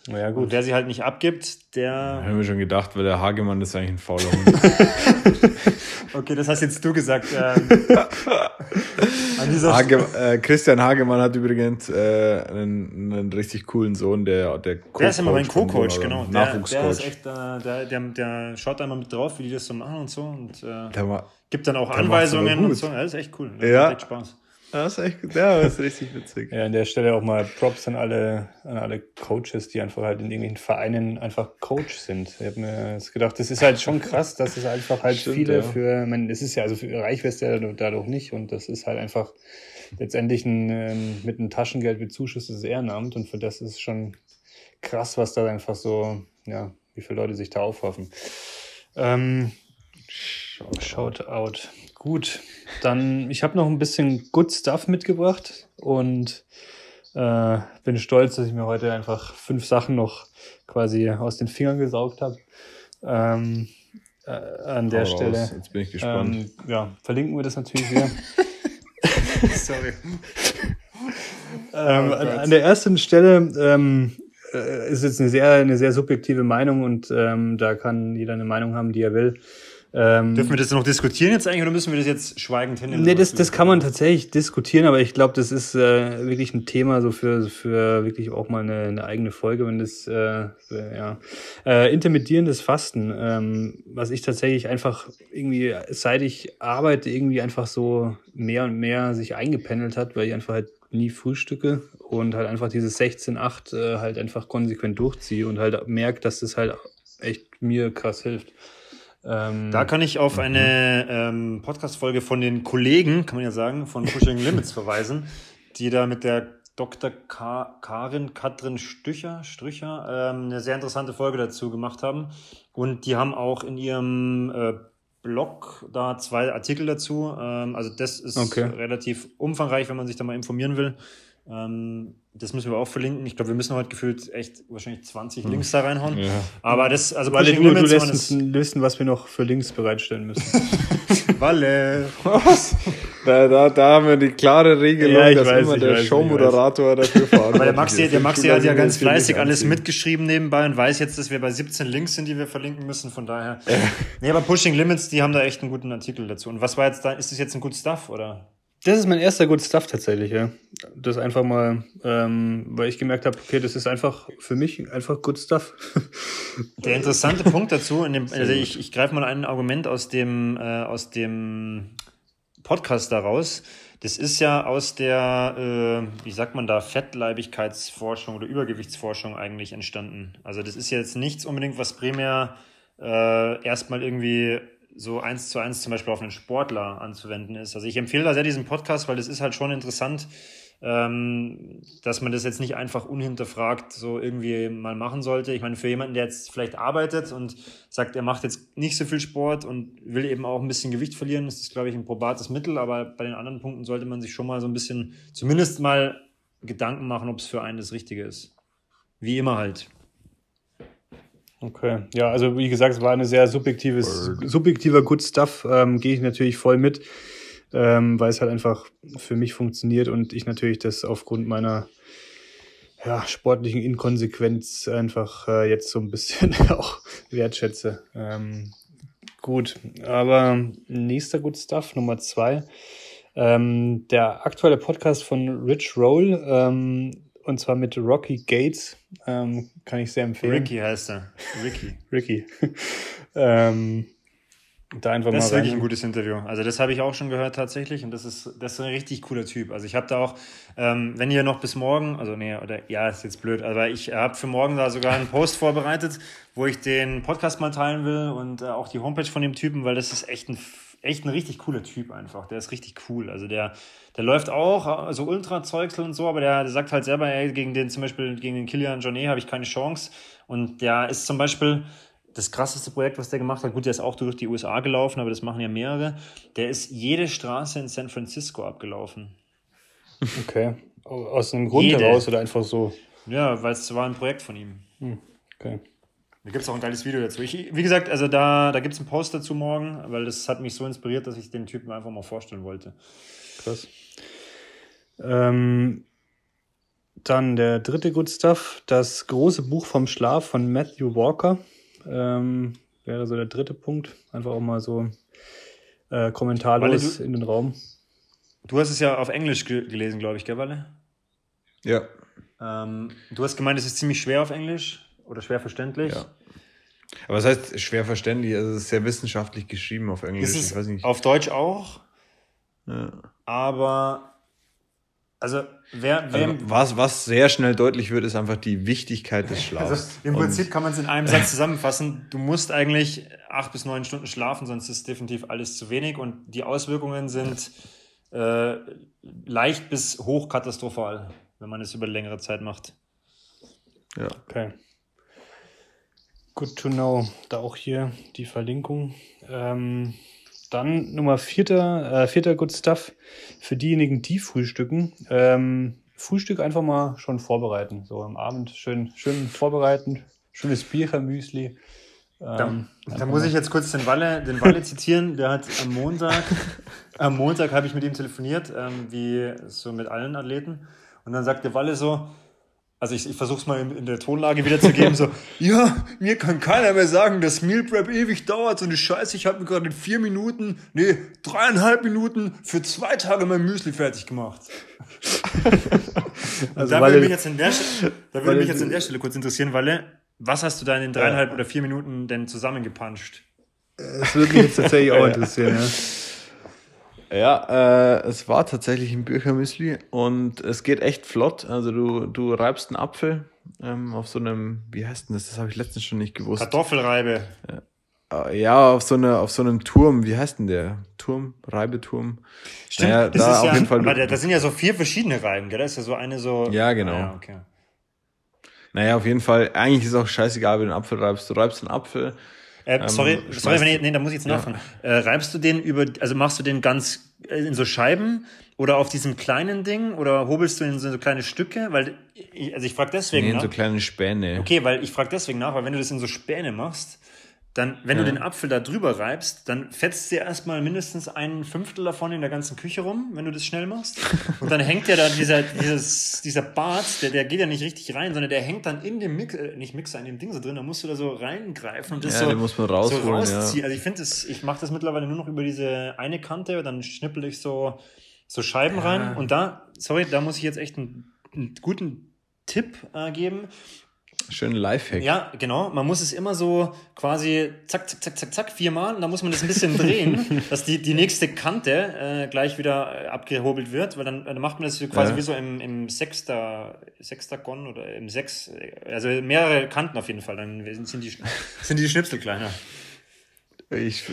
Ja, gut. Und wer sie halt nicht abgibt, der. Ja, haben wir schon gedacht, weil der Hagemann ist eigentlich ein fauler Hund. okay, das hast jetzt du gesagt. Ähm, Hage, äh, Christian Hagemann hat übrigens äh, einen, einen richtig coolen Sohn, der der Co Der ist immer mein Co-Coach, genau. Der, der ist echt, äh, der, der, der schaut einmal mit drauf, wie die das so machen und so. Und äh, war, gibt dann auch Anweisungen und so. Ja, das ist echt cool. Das ja. macht echt Spaß. Das ist echt, ja, das ist richtig witzig. ja, an der Stelle auch mal Props an alle, an alle Coaches, die einfach halt in irgendwelchen Vereinen einfach Coach sind. Ich habe mir jetzt gedacht, das ist halt schon krass, dass es einfach halt Stimmt, viele ja. für, man, es ist ja, also für reich wärst du ja dadurch nicht und das ist halt einfach letztendlich ein, ähm, mit einem Taschengeld bezuschusstetes Ehrenamt und für das ist schon krass, was da einfach so, ja, wie viele Leute sich da aufhoffen. Ähm, Shout out. Gut, dann ich habe noch ein bisschen Good Stuff mitgebracht und äh, bin stolz, dass ich mir heute einfach fünf Sachen noch quasi aus den Fingern gesaugt habe. Ähm, äh, an der Hau Stelle. Raus. Jetzt bin ich gespannt. Ähm, ja, verlinken wir das natürlich wieder. Sorry. ähm, oh an, an, der ersten Stelle ähm, äh, ist jetzt eine sehr, eine sehr subjektive Meinung und ähm, da kann jeder eine Meinung haben, die er will. Ähm, Dürfen wir das noch diskutieren jetzt eigentlich oder müssen wir das jetzt schweigend hinnehmen? Nee, das, das kann man tatsächlich diskutieren, aber ich glaube, das ist äh, wirklich ein Thema so für, für wirklich auch mal eine, eine eigene Folge, wenn das, äh, ja. Äh, intermittierendes Fasten, ähm, was ich tatsächlich einfach irgendwie, seit ich arbeite, irgendwie einfach so mehr und mehr sich eingependelt hat, weil ich einfach halt nie frühstücke und halt einfach dieses 16-8 äh, halt einfach konsequent durchziehe und halt merke, dass das halt echt mir krass hilft. Ähm, da kann ich auf eine ähm, Podcast-Folge von den Kollegen, kann man ja sagen, von Pushing Limits verweisen, die da mit der Dr. Ka Karin Katrin Stücher, Strücher ähm, eine sehr interessante Folge dazu gemacht haben. Und die haben auch in ihrem äh, Blog da zwei Artikel dazu. Ähm, also das ist okay. relativ umfangreich, wenn man sich da mal informieren will. Ähm, das müssen wir auch verlinken. Ich glaube, wir müssen heute gefühlt echt wahrscheinlich 20 Links da reinhauen. Ja. Aber das, also alle du, du lässt uns wissen, was wir noch für Links bereitstellen müssen. Walle. Was? Da, da, da haben wir die klare Regelung, Ja, dass weiß, immer der Showmoderator dafür verantwortlich Aber der Maxi, der Maxi hat ja ganz fleißig alles anziehen. mitgeschrieben nebenbei und weiß jetzt, dass wir bei 17 Links sind, die wir verlinken müssen. Von daher. nee, aber Pushing Limits, die haben da echt einen guten Artikel dazu. Und was war jetzt da? Ist das jetzt ein gut Stuff oder? Das ist mein erster Good Stuff tatsächlich, ja. Das einfach mal, ähm, weil ich gemerkt habe, okay, das ist einfach für mich einfach Good Stuff. Der interessante Punkt dazu, in dem, also ich, ich greife mal ein Argument aus dem, äh, aus dem Podcast daraus. Das ist ja aus der, äh, wie sagt man da, Fettleibigkeitsforschung oder Übergewichtsforschung eigentlich entstanden. Also das ist jetzt nichts unbedingt, was primär äh, erstmal irgendwie so eins zu eins zum Beispiel auf einen Sportler anzuwenden ist. Also ich empfehle da sehr diesen Podcast, weil das ist halt schon interessant, ähm, dass man das jetzt nicht einfach unhinterfragt so irgendwie mal machen sollte. Ich meine, für jemanden, der jetzt vielleicht arbeitet und sagt, er macht jetzt nicht so viel Sport und will eben auch ein bisschen Gewicht verlieren, ist das, glaube ich, ein probates Mittel. Aber bei den anderen Punkten sollte man sich schon mal so ein bisschen, zumindest mal Gedanken machen, ob es für einen das Richtige ist. Wie immer halt. Okay, ja, also wie gesagt, es war eine sehr subjektives, subjektiver Good Stuff, ähm, gehe ich natürlich voll mit, ähm, weil es halt einfach für mich funktioniert und ich natürlich das aufgrund meiner ja, sportlichen Inkonsequenz einfach äh, jetzt so ein bisschen auch wertschätze. Ähm, gut, aber nächster Good Stuff, Nummer zwei. Ähm, der aktuelle Podcast von Rich Roll, ähm, und zwar mit Rocky Gates, ähm, kann ich sehr empfehlen. Ricky heißt er. Ricky. Ricky. ähm, da einfach Das ist mal wirklich ein gutes Interview. Also das habe ich auch schon gehört tatsächlich und das ist, das ist ein richtig cooler Typ. Also ich habe da auch, ähm, wenn ihr noch bis morgen, also nee, oder ja, ist jetzt blöd, aber ich habe für morgen da sogar einen Post vorbereitet, wo ich den Podcast mal teilen will und äh, auch die Homepage von dem Typen, weil das ist echt ein echt ein richtig cooler Typ einfach. Der ist richtig cool. Also der, der läuft auch so Ultra-Zeugsel und so, aber der, der sagt halt selber, ey, gegen den zum Beispiel, gegen den Kilian Jornet habe ich keine Chance. Und der ist zum Beispiel das krasseste Projekt, was der gemacht hat. Gut, der ist auch durch die USA gelaufen, aber das machen ja mehrere. Der ist jede Straße in San Francisco abgelaufen. Okay. Aus einem Grund Jede. heraus oder einfach so. Ja, weil es war ein Projekt von ihm. Okay. Da gibt es auch ein geiles Video dazu. Ich, wie gesagt, also da, da gibt es einen Post dazu morgen, weil das hat mich so inspiriert, dass ich den Typen einfach mal vorstellen wollte. Krass. Ähm, dann der dritte Good Stuff, das große Buch vom Schlaf von Matthew Walker. Ähm, wäre so der dritte Punkt. Einfach auch mal so äh, kommentarlos du- in den Raum. Du hast es ja auf Englisch ge gelesen, glaube ich, gell, Walle? Ja. Ähm, du hast gemeint, es ist ziemlich schwer auf Englisch oder schwer verständlich. Ja. Aber was heißt schwer verständlich? Also es ist sehr wissenschaftlich geschrieben auf Englisch. Ist ich weiß nicht. auf Deutsch auch, Ja. aber also wer, wer Also, was, was sehr schnell deutlich wird, ist einfach die Wichtigkeit des Schlafs. Also im Prinzip kann man es in einem Satz zusammenfassen. Du musst eigentlich acht bis neun Stunden schlafen, sonst ist definitiv alles zu wenig und die Auswirkungen sind äh, leicht bis hochkatastrophal, wenn man es über längere Zeit macht. ja. Okay. Good to know. Da auch hier die Verlinkung. Ähm, dann Nummer vierter, äh, vierter Good Stuff für diejenigen, die frühstücken. Ähm, Frühstück einfach mal schon vorbereiten. So am Abend schön, schön vorbereiten. Schönes Bierchermüsli. Da, Ähm, da muss ich jetzt kurz den Walle, den Walle zitieren. Der hat am Montag, am Montag habe ich mit ihm telefoniert, ähm, wie so mit allen Athleten. Und dann sagt der Walle so, also ich, ich versuche es mal in, in der Tonlage wiederzugeben, so, ja, mir kann keiner mehr sagen, dass Meal Prep ewig dauert, so eine Scheiße, ich habe mir gerade in vier Minuten, nee, dreieinhalb Minuten für zwei Tage mein Müsli fertig gemacht. Also da würde mich jetzt an der, da würde mich jetzt an der Stelle kurz interessieren, Walle, was hast du da in den dreieinhalb oder vier Minuten denn zusammengepanscht? Das würde mich jetzt tatsächlich auch interessieren. Ja. Ja, äh, es war tatsächlich ein Büchermüsli und es geht echt flott. Also du, du reibst einen Apfel ähm, auf so einem, wie heißt denn das? Das habe ich letztens schon nicht gewusst. Kartoffelreibe. Äh, ja, auf so, eine, auf so einem Turm, wie heißt denn der? Turm, Reibeturm. Stimmt, Naja, das da ist auf ja, jeden Fall- da, das sind ja so vier verschiedene Reiben, gell? Da ist ja so eine so. Ja, genau. Ah, ja, okay. Naja, auf jeden Fall, eigentlich ist auch scheißegal, wie du den Apfel reibst. Du reibst einen Apfel. Äh, sorry, sorry, schmeißt- wenn ich, nee, da muss ich jetzt nachfragen. Äh, reibst du den über, also machst du den ganz äh, in so Scheiben oder auf diesem kleinen Ding oder hobelst du in so kleine Stücke? Weil, ich, also ich frage deswegen Nee, in nach. so kleine Späne. Okay, weil ich frage deswegen nach, weil wenn du das in so Späne machst, dann, wenn ja. du den Apfel da drüber reibst, dann fetzt dir erstmal mindestens ein Fünftel davon in der ganzen Küche rum, wenn du das schnell machst. Und dann hängt ja da dieser, dieses, dieser Bart, der, der geht ja nicht richtig rein, sondern der hängt dann in dem Mix, äh, nicht Mixer, in dem Ding so drin, da musst du da so reingreifen und das ja, so, den muss man rausholen, so rausziehen. Ja. Also ich finde das, ich mache das mittlerweile nur noch über diese eine Kante, dann schnippel ich so, so Scheiben ja. rein und da, sorry, da muss ich jetzt echt einen, einen guten Tipp äh, geben. Schönen Lifehack. Ja, genau. Man muss es immer so quasi zack, zack, zack, zack, zack, viermal. Und dann muss man das ein bisschen drehen, dass die, die nächste Kante äh, gleich wieder äh, abgehobelt wird. Weil dann, dann macht man das quasi ja. wie so im, im Sechster, Sextagon oder im Sechs, also mehrere Kanten auf jeden Fall. Dann sind die, sind die Schnipsel kleiner. Ich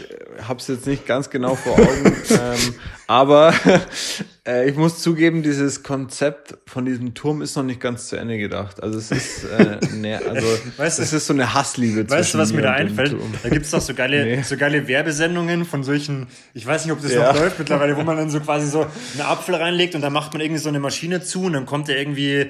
habe es jetzt nicht ganz genau vor Augen, ähm, aber äh, ich muss zugeben, dieses Konzept von diesem Turm ist noch nicht ganz zu Ende gedacht. Also es ist, äh, ne, also weißt es ist so eine Hassliebe. Weißt du, was mir da einfällt? Da gibt's doch so geile, nee. so geile Werbesendungen von solchen, ich weiß nicht, ob das ja. noch läuft mittlerweile, wo man dann so quasi so einen Apfel reinlegt und dann macht man irgendwie so eine Maschine zu und dann kommt der irgendwie äh,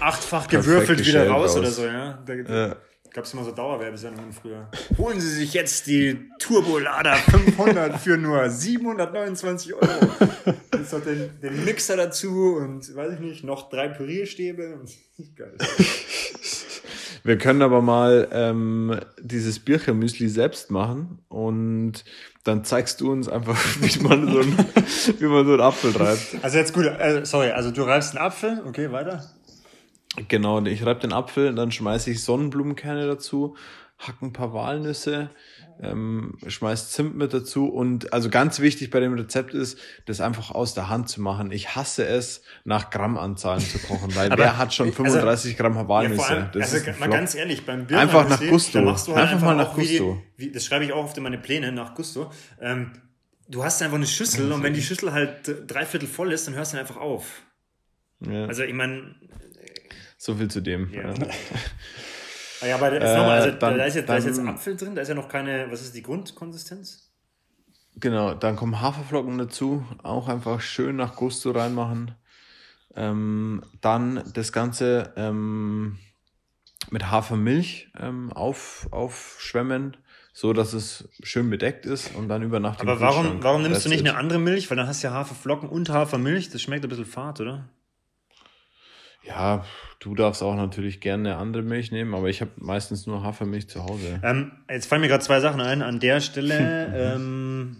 achtfach gewürfelt wieder raus, raus, oder so, ja. Da, ja gab es immer so Dauerwerbesendungen früher. Holen Sie sich jetzt die Turbolader 500 für nur 729 Euro. Jetzt noch den, den Mixer dazu und weiß ich nicht, noch drei Pürierstäbe. Geil. Wir können aber mal ähm, dieses Birchermüsli selbst machen und dann zeigst du uns einfach, wie man so, ein, wie man so einen Apfel reibt. Also jetzt gut, äh, sorry, also du reibst einen Apfel, okay, weiter. Genau, ich reibe den Apfel, dann schmeiße ich Sonnenblumenkerne dazu, hack ein paar Walnüsse, ähm, schmeiß Zimt mit dazu und also ganz wichtig bei dem Rezept ist, das einfach aus der Hand zu machen. Ich hasse es, nach Grammanzahlen zu kochen, weil wer hat schon 35 also, Gramm Walnüsse? Ja, allem, das also, mal ganz ehrlich, beim Birnen Einfach nach Gusto. Machst du halt einfach, einfach mal nach Gusto. Wie, wie, das schreibe ich auch auf meine Pläne, nach Gusto. Ähm, du hast einfach eine Schüssel und wenn die Schüssel halt dreiviertel voll ist, dann hörst du einfach auf. Ja. Also ich meine, so viel zu dem. Ja. ah, ja, aber jetzt äh, nochmal, also dann, da, ist jetzt, dann, da ist jetzt Apfel drin, da ist ja noch keine, was ist die Grundkonsistenz? Genau, dann kommen Haferflocken dazu, auch einfach schön nach Gusto reinmachen. Ähm, dann das Ganze ähm, mit Hafermilch ähm, auf, aufschwemmen, so dass es schön bedeckt ist und dann über Nacht Aber warum, warum nimmst du nicht eine andere Milch? Weil dann hast du ja Haferflocken und Hafermilch, das schmeckt ein bisschen fad, oder? Ja, du darfst auch natürlich gerne eine andere Milch nehmen, aber ich habe meistens nur Hafermilch zu Hause. Ähm, jetzt fallen mir gerade zwei Sachen ein. An der Stelle. ähm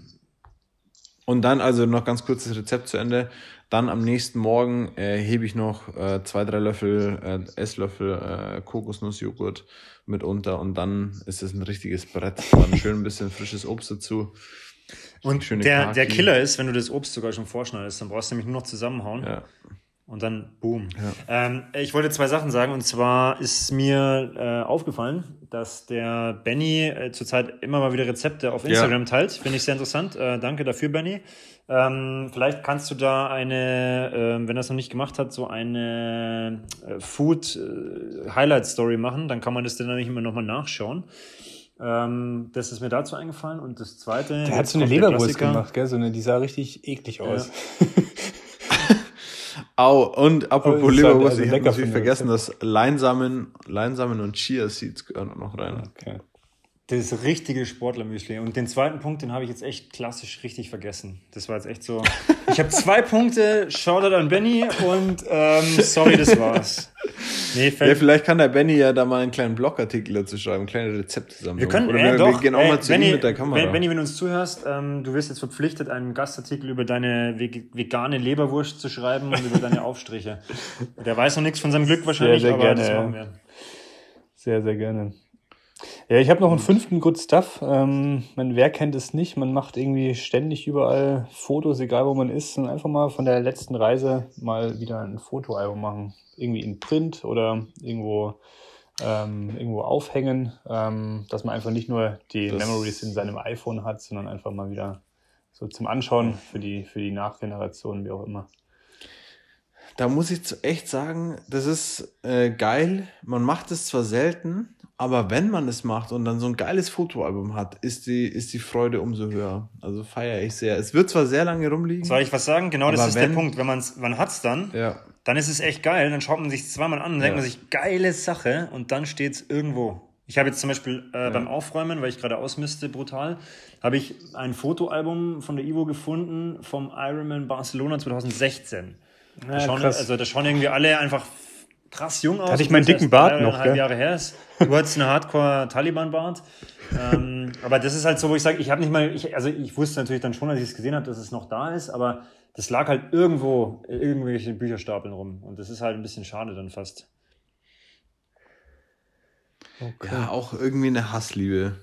und dann, also noch ganz kurz das Rezept zu Ende. Dann am nächsten Morgen äh, hebe ich noch äh, zwei, drei Löffel, äh, Esslöffel äh, Kokosnussjoghurt mit unter und dann ist es ein richtiges Brett. Dann schön ein bisschen frisches Obst dazu. Und der, der Killer ist, wenn du das Obst sogar schon vorschneidest, dann brauchst du nämlich nur noch zusammenhauen. Ja. Und dann boom. Ja. Ähm, ich wollte zwei Sachen sagen. Und zwar ist mir äh, aufgefallen, dass der Benny äh, zurzeit immer mal wieder Rezepte auf Instagram ja. teilt. Finde ich sehr interessant. Äh, danke dafür, Benny. Ähm, vielleicht kannst du da eine, äh, wenn er es noch nicht gemacht hat, so eine äh, Food äh, Highlight Story machen. Dann kann man das dann nämlich immer nochmal nachschauen. Ähm, das ist mir dazu eingefallen. Und das zweite. Der hat so eine Leberwurst gemacht, gell? So eine, die sah richtig eklig aus. Ja. Au, und apropos Leberwurst, also ich habe natürlich vergessen, dass Leinsamen, Leinsamen und Chia Seeds gehören auch noch rein. Okay. Das richtige Sportlermüsli. Und den zweiten Punkt, den habe ich jetzt echt klassisch richtig vergessen. Das war jetzt echt so. Ich habe zwei Punkte, Shoutout an Benny und ähm, sorry, das war's. Nee, ja, vielleicht kann der Benny ja da mal einen kleinen Blogartikel dazu schreiben, kleine Rezepte zusammen. Wir können, Oder äh, wir, doch, wir gehen auch ey, mal zu Benny, ihm mit der Kamera. Benny, wenn du uns zuhörst, ähm, du wirst jetzt verpflichtet, einen Gastartikel über deine vegane Leberwurst zu schreiben und über deine Aufstriche. Der weiß noch nichts von seinem Glück wahrscheinlich, sehr, sehr aber gerne, das machen wir. Sehr, sehr gerne. Ja, ich habe noch einen fünften Good Stuff. Ähm, man, wer kennt es nicht? Man macht irgendwie ständig überall Fotos, egal wo man ist, und einfach mal von der letzten Reise mal wieder ein Fotoalbum machen. Irgendwie in Print oder irgendwo, ähm, irgendwo aufhängen, ähm, dass man einfach nicht nur die das Memories in seinem iPhone hat, sondern einfach mal wieder so zum Anschauen für die, für die Nachgeneration, wie auch immer. Da muss ich echt sagen, das ist äh, geil. Man macht es zwar selten, aber wenn man es macht und dann so ein geiles Fotoalbum hat, ist die, ist die Freude umso höher. Also feiere ich sehr. Es wird zwar sehr lange rumliegen. Soll ich was sagen? Genau das ist wenn, der Punkt. Wenn man's, man hat's dann, ja. dann ist es echt geil. Dann schaut man sich zweimal an und ja. denkt man sich, geile Sache und dann steht's irgendwo. Ich habe jetzt zum Beispiel äh, ja. beim Aufräumen, weil ich gerade ausmiste, brutal, habe ich ein Fotoalbum von der Ivo gefunden vom Ironman Barcelona 2016. Ja, da schauen, also da schauen irgendwie alle einfach krass jung aus. Hatte ich meinen dicken Bart noch, gell? Jahre her ist. Du hattest einen Hardcore-Taliban-Bart. ähm, aber das ist halt so, wo ich sage, ich habe nicht mal, ich, also ich wusste natürlich dann schon, als ich es gesehen habe, dass es noch da ist, aber das lag halt irgendwo, irgendwelche Bücherstapeln rum. Und das ist halt ein bisschen schade dann fast. Okay. Ja, auch irgendwie eine Hassliebe.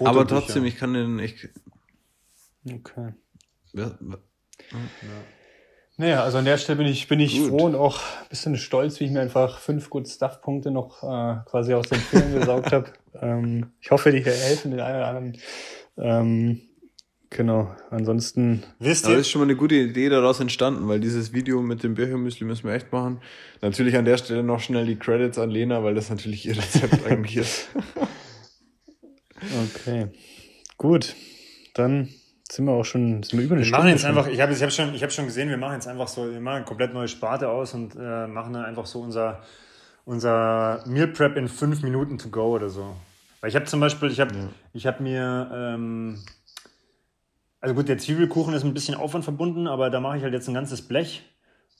Aber trotzdem, ich kann den. Ich, okay. Ja, ja. Naja, also an der Stelle bin ich, bin ich froh und auch ein bisschen stolz, wie ich mir einfach fünf Good Stuff-Punkte noch äh, quasi aus den Fingern gesaugt habe. Ähm, ich hoffe, die helfen den einen oder anderen. Ähm, genau, ansonsten. Wisst ihr? Da ist schon mal eine gute Idee daraus entstanden, weil dieses Video mit dem Birchermüsli müssen wir echt machen. Natürlich an der Stelle noch schnell die Credits an Lena, weil das natürlich ihr Rezept eigentlich ist. okay, gut. Dann sind wir auch schon, sind wir über eine wir Stunde. machen jetzt schon. einfach, ich habe ich hab schon, ich hab schon gesehen, wir machen jetzt einfach so, wir machen eine komplett neue Sparte aus und äh, machen dann einfach so unser, unser Meal Prep in fünf Minuten to go oder so. Weil ich habe zum Beispiel, ich habe ja. Ich hab mir, ähm, also gut, der Zwiebelkuchen ist ein bisschen Aufwand verbunden, aber da mache ich halt jetzt ein ganzes Blech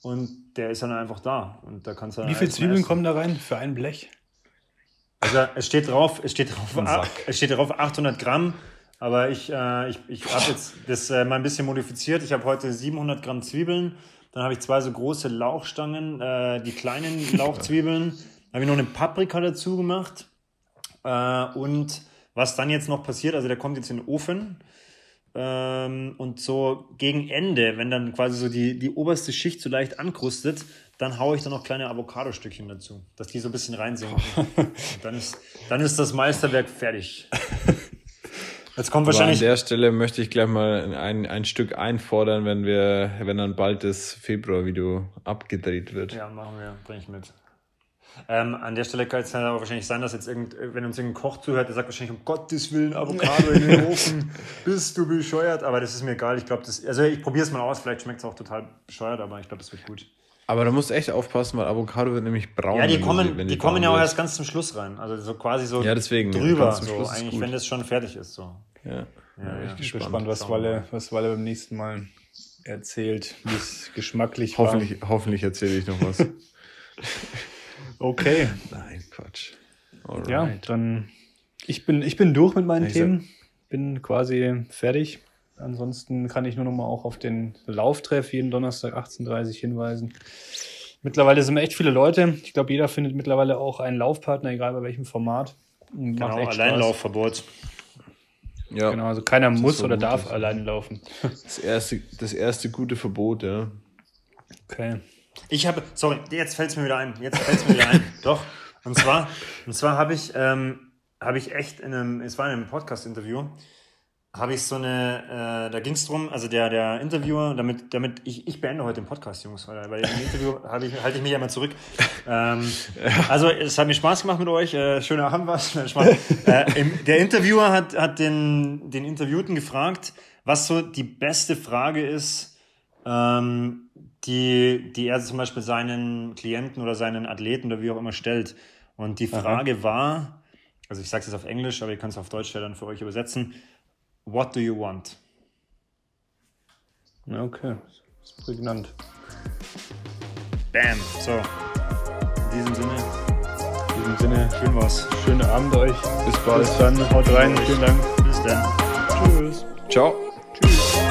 und der ist dann einfach da. Und da kannst du Wie viele Zwiebeln kommen da rein für ein Blech? Also es steht drauf, es steht drauf, es steht drauf 800 Gramm aber ich, äh, ich, ich habe jetzt das äh, mal ein bisschen modifiziert. Ich habe heute 700 Gramm Zwiebeln. Dann habe ich zwei so große Lauchstangen, äh, die kleinen Lauchzwiebeln. Habe ich noch eine Paprika dazu gemacht. Äh, und was dann jetzt noch passiert, also der kommt jetzt in den Ofen. Ähm, und so gegen Ende, wenn dann quasi so die, die oberste Schicht so leicht ankrustet, dann haue ich da noch kleine Avocado-Stückchen dazu, dass die so ein bisschen reinsinken. dann ist, dann ist das Meisterwerk fertig. Jetzt kommt wahrscheinlich. Aber an der Stelle möchte ich gleich mal ein, ein Stück einfordern, wenn wir, wenn dann bald das Februar-Video abgedreht wird. Ja, machen wir, bring ich mit. Ähm, an der Stelle kann es aber wahrscheinlich sein, dass jetzt irgend, wenn uns irgendein Koch zuhört, der sagt wahrscheinlich, um Gottes Willen, Avocado in den Ofen, bist du bescheuert. Aber das ist mir egal. Ich glaube, das, also ich probiere es mal aus. Vielleicht schmeckt es auch total bescheuert, aber ich glaube, das wird gut. Aber da musst du echt aufpassen, weil Avocado wird nämlich braun. Ja, die kommen, die, die kommen ja auch erst ganz zum Schluss rein. Also so quasi so ja, deswegen, drüber, so, eigentlich, wenn das schon fertig ist. So. Ja, ja, ja ich bin gespannt, gespannt was, Walle, was Walle beim nächsten Mal erzählt, wie es geschmacklich hoffentlich, war. Hoffentlich erzähle ich noch was. okay. Nein, Quatsch. Alright. Ja, dann ich bin, ich bin durch mit meinen ich Themen. Bin quasi fertig. Ansonsten kann ich nur noch mal auch auf den Lauftreff jeden Donnerstag 18.30 Uhr hinweisen. Mittlerweile sind echt viele Leute. Ich glaube, jeder findet mittlerweile auch einen Laufpartner, egal bei welchem Format. Genau, Alleinlaufverbot. Ja. Genau, also keiner muss oder darf ist. alleine laufen. Das erste, das erste gute Verbot, ja. Okay. Ich habe, sorry, jetzt fällt es mir wieder ein. Jetzt fällt es mir wieder ein. Doch. Und zwar, und zwar habe ich, ähm, habe ich echt in einem, es war in einem Podcast-Interview, habe ich so eine, äh, da ging es drum, also der, der Interviewer, damit, damit ich, ich beende heute den Podcast, Jungs, weil, weil im Interview halte ich, halte ich mich ja mal zurück. Ähm, also es hat mir Spaß gemacht mit euch, äh, schöner Abend was. äh, im, der Interviewer hat, hat den, den Interviewten gefragt, was so die beste Frage ist, ähm, die, die er zum Beispiel seinen Klienten oder seinen Athleten oder wie auch immer stellt. Und die Frage Aha. war, also ich sage es jetzt auf Englisch, aber ihr könnt es auf Deutsch ja dann für euch übersetzen. What do you want? Okay, das ist prägnant. Bam. So. In diesem Sinne. In diesem Sinne, schön was. Schönen Abend euch. Bis bald. Bis dann. Haut rein. Vielen Dank. Bis dann. Tschüss. Ciao. Tschüss.